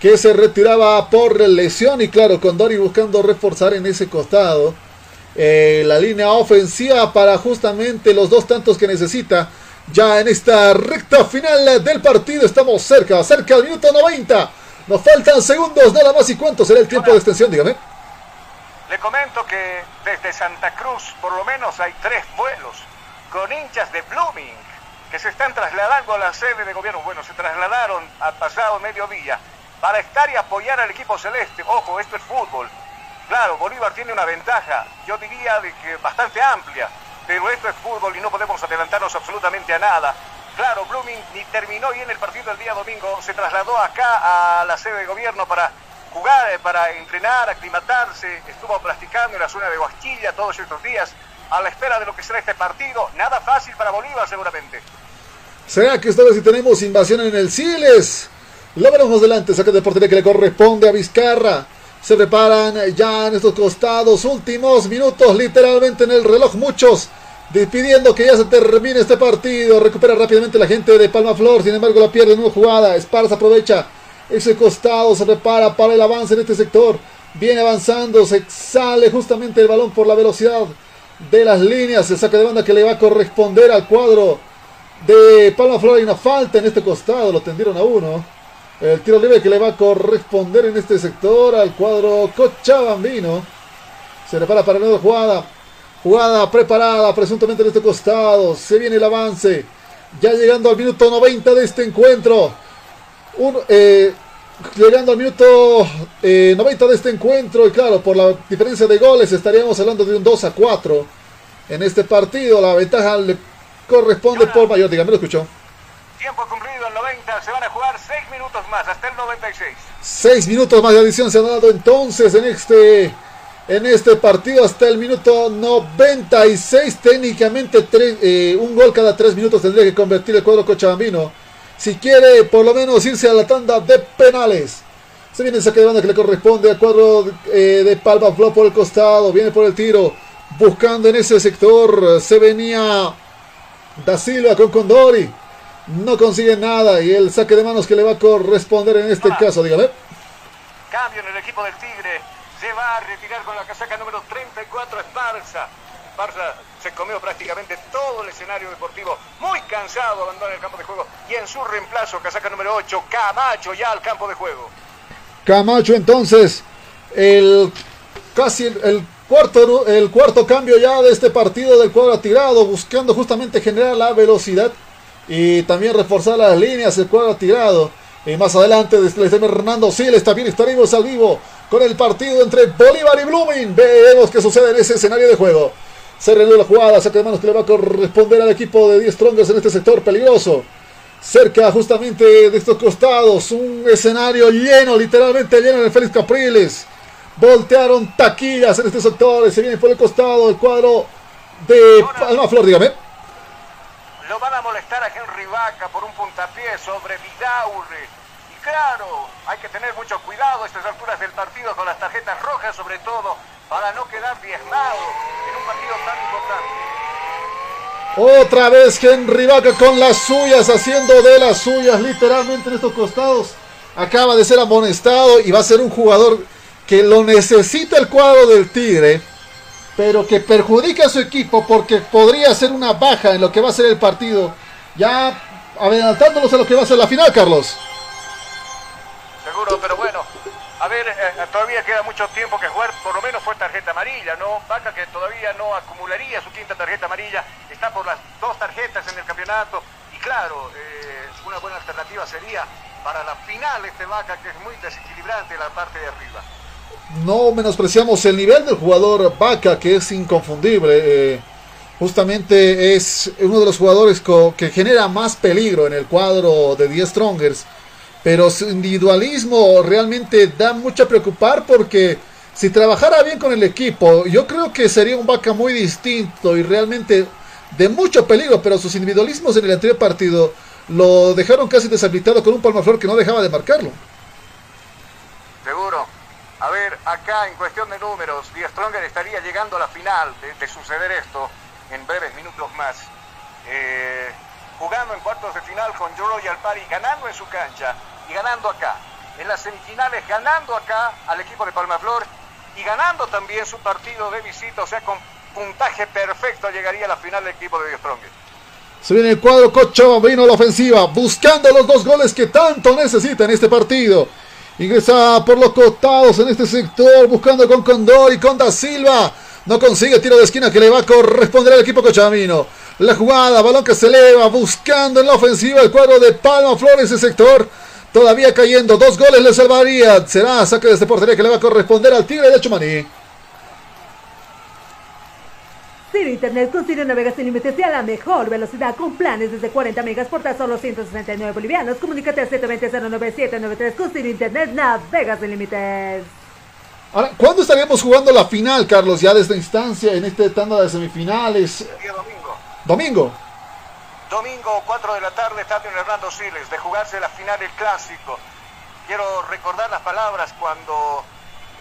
que se retiraba por lesión y claro, con Dori buscando reforzar en ese costado eh, la línea ofensiva para justamente los dos tantos que necesita ya en esta recta final del partido estamos cerca, cerca del minuto 90. Nos faltan segundos nada más y cuánto será el tiempo de extensión, dígame. Le comento que desde Santa Cruz por lo menos hay tres vuelos con hinchas de Blooming que se están trasladando a la sede de gobierno. Bueno, se trasladaron a pasado mediodía para estar y apoyar al equipo celeste. Ojo, esto es fútbol. Claro, Bolívar tiene una ventaja, yo diría de que bastante amplia, pero esto es fútbol y no podemos adelantarnos absolutamente a nada. Claro, Blooming ni terminó bien el partido el día domingo, se trasladó acá a la sede de gobierno para jugar, eh, para entrenar, aclimatarse, estuvo practicando en la zona de Huasquilla todos estos días, a la espera de lo que será este partido. Nada fácil para Bolívar seguramente. ¿Será que esta vez si tenemos invasión en el Siles? Lo veremos delante, saca de portería que le corresponde a Vizcarra. Se preparan ya en estos costados, últimos minutos literalmente en el reloj, muchos despidiendo que ya se termine este partido. Recupera rápidamente la gente de Palma Flor, sin embargo la pierde en una jugada. Esparza aprovecha ese costado, se prepara para el avance en este sector. Viene avanzando, se sale justamente el balón por la velocidad de las líneas. Se saca de banda que le va a corresponder al cuadro de Palma Flor. Hay una falta en este costado, lo tendieron a uno. El tiro libre que le va a corresponder en este sector al cuadro Cochabambino. Se prepara para nueva jugada. Jugada preparada presuntamente en este costado. Se viene el avance. Ya llegando al minuto 90 de este encuentro. Eh, llegando al minuto 90 eh, de este encuentro. Y claro, por la diferencia de goles estaríamos hablando de un 2 a 4 en este partido. La ventaja le corresponde por mayor. Dígame, lo escuchó. Tiempo cumplido el 90. Se van a jugar 6 minutos más hasta el 96. 6 minutos más de adición se han dado entonces en este en este partido hasta el minuto 96. Técnicamente eh, un gol cada 3 minutos tendría que convertir el cuadro cochabambino. Si quiere por lo menos irse a la tanda de penales. Se viene el saque de banda que le corresponde al cuadro eh, de Palma Flo por el costado. Viene por el tiro. Buscando en ese sector. Se venía Da Silva con Condori. No consigue nada. Y el saque de manos que le va a corresponder en este caso. Dígame. Cambio en el equipo del Tigre. Se va a retirar con la casaca número 34 Esparza. Esparza se comió prácticamente todo el escenario deportivo. Muy cansado, abandona el campo de juego. Y en su reemplazo, casaca número 8, Camacho ya al campo de juego. Camacho entonces, el casi el, cuarto, el cuarto cambio ya de este partido del cuadro tirado, buscando justamente generar la velocidad y también reforzar las líneas, el cuadro tirado. Y más adelante, desde Hernando Siles, también estaremos al vivo con el partido entre Bolívar y Blooming. Veremos qué sucede en ese escenario de juego. Se renueva la jugada, saca de manos que le va a corresponder al equipo de 10 Strongers en este sector peligroso. Cerca justamente de estos costados, un escenario lleno, literalmente lleno de Félix Capriles. Voltearon taquillas en este sector, se viene por el costado el cuadro de Palma Flor, dígame. Lo van a molestar a Henry Vaca por un puntapié sobre Vidaurre claro, hay que tener mucho cuidado a estas alturas del partido con las tarjetas rojas sobre todo para no quedar diezmado en un partido tan importante. Otra vez Henry Vaca con las suyas, haciendo de las suyas literalmente en estos costados. Acaba de ser amonestado y va a ser un jugador que lo necesita el cuadro del Tigre, pero que perjudica a su equipo porque podría ser una baja en lo que va a ser el partido. Ya adelantándonos a lo que va a ser la final, Carlos pero bueno, a ver, eh, eh, todavía queda mucho tiempo que jugar, por lo menos fue tarjeta amarilla, ¿no? Vaca que todavía no acumularía su quinta tarjeta amarilla, está por las dos tarjetas en el campeonato, y claro, eh, una buena alternativa sería para la final este Vaca que es muy desequilibrante la parte de arriba. No menospreciamos el nivel del jugador Vaca, que es inconfundible. justamente es uno de los jugadores que genera más peligro en el cuadro de 10 Strongers pero su individualismo realmente da mucho a preocupar porque si trabajara bien con el equipo, yo creo que sería un vaca muy distinto y realmente de mucho peligro, pero sus individualismos en el anterior partido lo dejaron casi deshabilitado con un palmaflor que no dejaba de marcarlo. Seguro. A ver, acá en cuestión de números, Die Stronger estaría llegando a la final de, suceder esto en breves minutos más. Eh, jugando en cuartos de final con Royal Party, ganando en su cancha y ganando acá. En las semifinales ganando acá al equipo de Palmaflor y ganando también su partido de visita, o sea, con puntaje perfecto llegaría a la final del equipo de Strong. Se viene el cuadro Cochabambino la ofensiva, buscando los dos goles que tanto necesita en este partido. Ingresa por los costados en este sector, buscando con Condor y con Da Silva. No consigue tiro de esquina que le va a corresponder al equipo Cochabambino. La jugada, balón que se eleva, buscando en la ofensiva el cuadro de Palma Flores, ese sector Todavía cayendo, dos goles le salvaría. Será saque de este portería que le va a corresponder al Tigre de Chumaní. Internet con Ciro Navegas sin límites y a la mejor velocidad con planes desde 40 megas por tan solo 169 bolivianos. Comunícate al 720-09793 con Ciro Internet Navegas sin límites. Ahora, ¿cuándo estaríamos jugando la final, Carlos? Ya de esta instancia, en este tanda de semifinales. Día domingo. Domingo. Domingo, 4 de la tarde, Estadio Hernando Siles, de jugarse la final del clásico. Quiero recordar las palabras cuando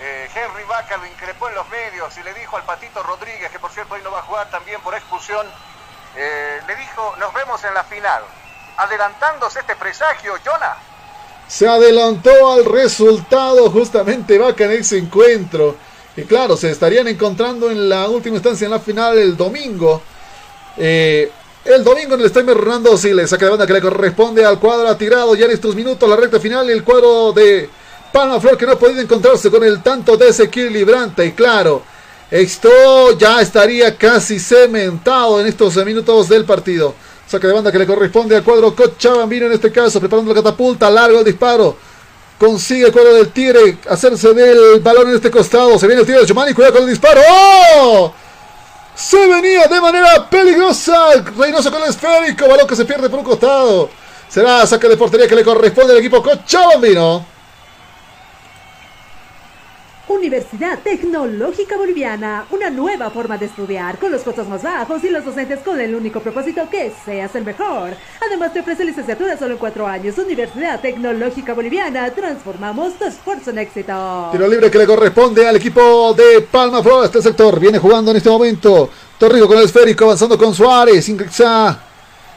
eh, Henry Vaca lo increpó en los medios y le dijo al Patito Rodríguez, que por cierto hoy no va a jugar también por expulsión, eh, le dijo, nos vemos en la final. Adelantándose este presagio, Jonah. Se adelantó al resultado justamente Vaca en ese encuentro. Y claro, se estarían encontrando en la última instancia en la final el domingo. Eh, el domingo en el Estadio Hernando Siles, saca de banda que le corresponde al cuadro ha tirado ya en estos minutos la recta final el cuadro de Palma Flor que no ha podido encontrarse con el tanto de Ezequiel Librante. Y claro, esto ya estaría casi cementado en estos minutos del partido. Saca de banda que le corresponde al cuadro Cochabambino en este caso, preparando la catapulta, largo el disparo. Consigue el cuadro del Tigre hacerse del balón en este costado. Se viene el Tigre de Chumani, cuidado con el disparo. ¡Oh! Se venía de manera peligrosa. Reynoso con el esférico. Balón que se pierde por un costado. Será saque de portería que le corresponde al equipo Cochabambino. Universidad Tecnológica Boliviana, una nueva forma de estudiar, con los costos más bajos y los docentes con el único propósito que seas el mejor. Además te ofrece licenciatura solo en cuatro años. Universidad Tecnológica Boliviana, transformamos tu esfuerzo en éxito. Tiro libre que le corresponde al equipo de Palma Flor. Este sector viene jugando en este momento. Torrico con el esférico, avanzando con Suárez. Ingresa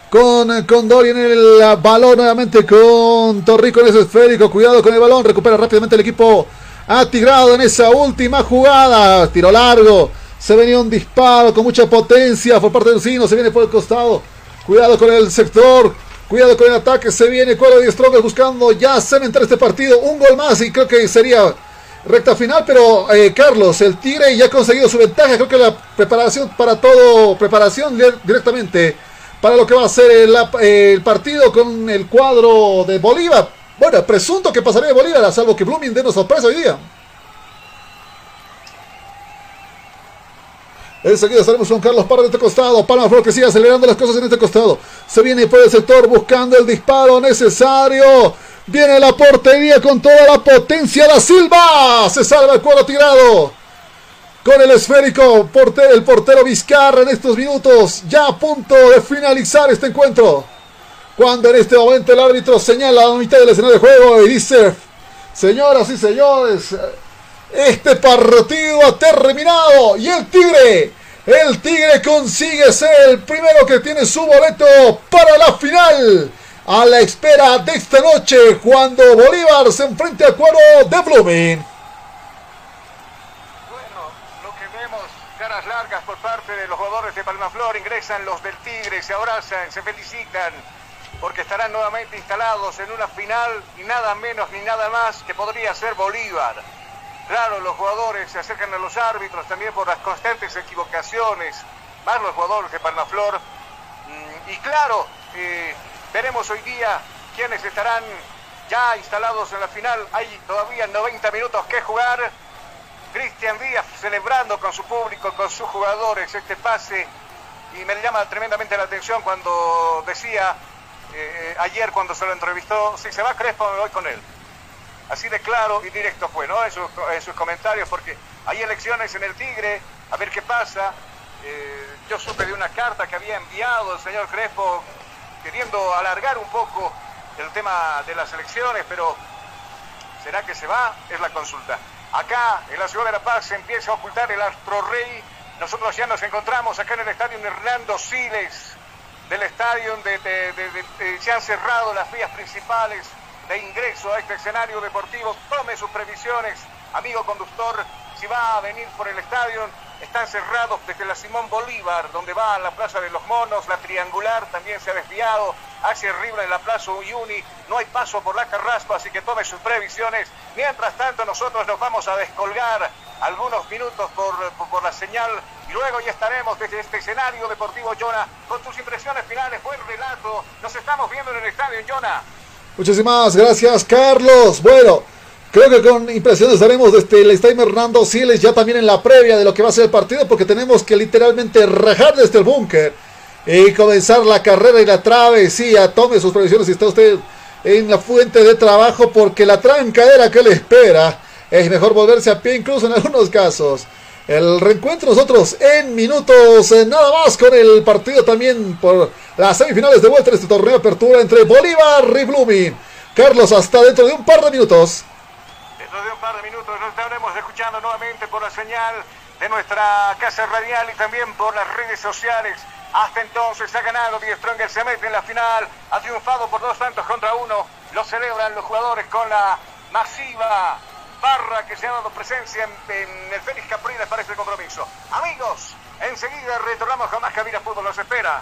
con, con Dorian en el balón nuevamente con Torrico en ese esférico. Cuidado con el balón. Recupera rápidamente el equipo atigrado en esa última jugada. Tiro largo. Se venía un disparo con mucha potencia por parte del Sino. Se viene por el costado. Cuidado con el sector. Cuidado con el ataque. Se viene Cuadro de Strongers buscando ya cementar este partido. Un gol más y creo que sería recta final. Pero eh, Carlos, el Tigre ya ha conseguido su ventaja. Creo que la preparación para todo, preparación directamente para lo que va a ser el, el partido con el cuadro de Bolívar. Bueno, presunto que pasaría de Bolívar, salvo que Blooming dé una sorpresa hoy día. Enseguida estaremos con Carlos Parra de este costado. Palma Flor que sigue acelerando las cosas en este costado. Se viene por el sector buscando el disparo necesario. Viene la portería con toda la potencia. La Silva. Se salva el cuadro tirado. Con el esférico. Portero, el portero Vizcarra en estos minutos. Ya a punto de finalizar este encuentro. Cuando en este momento el árbitro señala a la mitad del escenario de juego y dice, señoras y señores, este partido ha terminado y el Tigre, el Tigre consigue ser el primero que tiene su boleto para la final. A la espera de esta noche cuando Bolívar se enfrente al cuadro de Blooming. Bueno, lo que vemos, caras largas por parte de los jugadores de Palmaflor, ingresan los del Tigre, se abrazan, se felicitan porque estarán nuevamente instalados en una final y nada menos ni nada más que podría ser Bolívar. Claro, los jugadores se acercan a los árbitros también por las constantes equivocaciones, más los jugadores de Palmaflor. Mm, Y claro, eh, veremos hoy día quiénes estarán ya instalados en la final. Hay todavía 90 minutos que jugar. Cristian Díaz celebrando con su público, con sus jugadores este pase. Y me llama tremendamente la atención cuando decía eh, ayer cuando se lo entrevistó, si se va Crespo me voy con él. Así de claro y directo fue, ¿no? En sus, en sus comentarios, porque hay elecciones en el Tigre, a ver qué pasa. Eh, yo supe de una carta que había enviado el señor Crespo queriendo alargar un poco el tema de las elecciones, pero ¿será que se va? Es la consulta. Acá, en la ciudad de La Paz, se empieza a ocultar el astro rey. Nosotros ya nos encontramos acá en el estadio Hernando Siles del estadio se han cerrado las vías principales de ingreso a este escenario deportivo. Tome sus previsiones, amigo conductor, si va a venir por el estadio. Están cerrados desde la Simón Bolívar, donde va a la Plaza de los Monos, la Triangular también se ha desviado, hacia arriba en la Plaza Uyuni, no hay paso por la Carrasco, así que tome sus previsiones. Mientras tanto, nosotros nos vamos a descolgar algunos minutos por, por, la señal y luego ya estaremos desde este escenario deportivo, Jonah, con tus impresiones finales, buen relato. Nos estamos viendo en el estadio, Jonah. Muchísimas gracias, Carlos. Bueno, creo que con impresiones daremos este, le está Hernando Siles ya también en la previa de lo que va a ser el partido, porque tenemos que literalmente rajar desde el búnker y comenzar la carrera y la travesía. Tome sus previsiones si está usted en la fuente de trabajo, porque la trancadera que le espera es mejor volverse a pie, incluso en algunos casos. El reencuentro nosotros en minutos, eh, nada más con el partido también por las semifinales de vuelta en este torneo de apertura entre Bolívar y Blooming. Carlos, hasta dentro de un par de minutos. Dentro de un par de minutos nos estaremos escuchando nuevamente por la señal de nuestra casa radial y también por las redes sociales. Hasta entonces ha ganado Die Stronger, se mete en la final, ha triunfado por dos tantos contra uno. Lo celebran los jugadores con la masiva barra que se ha dado presencia en, el Félix Capriles para este compromiso. Amigos, enseguida retornamos con más Cabina Fútbol, nos espera.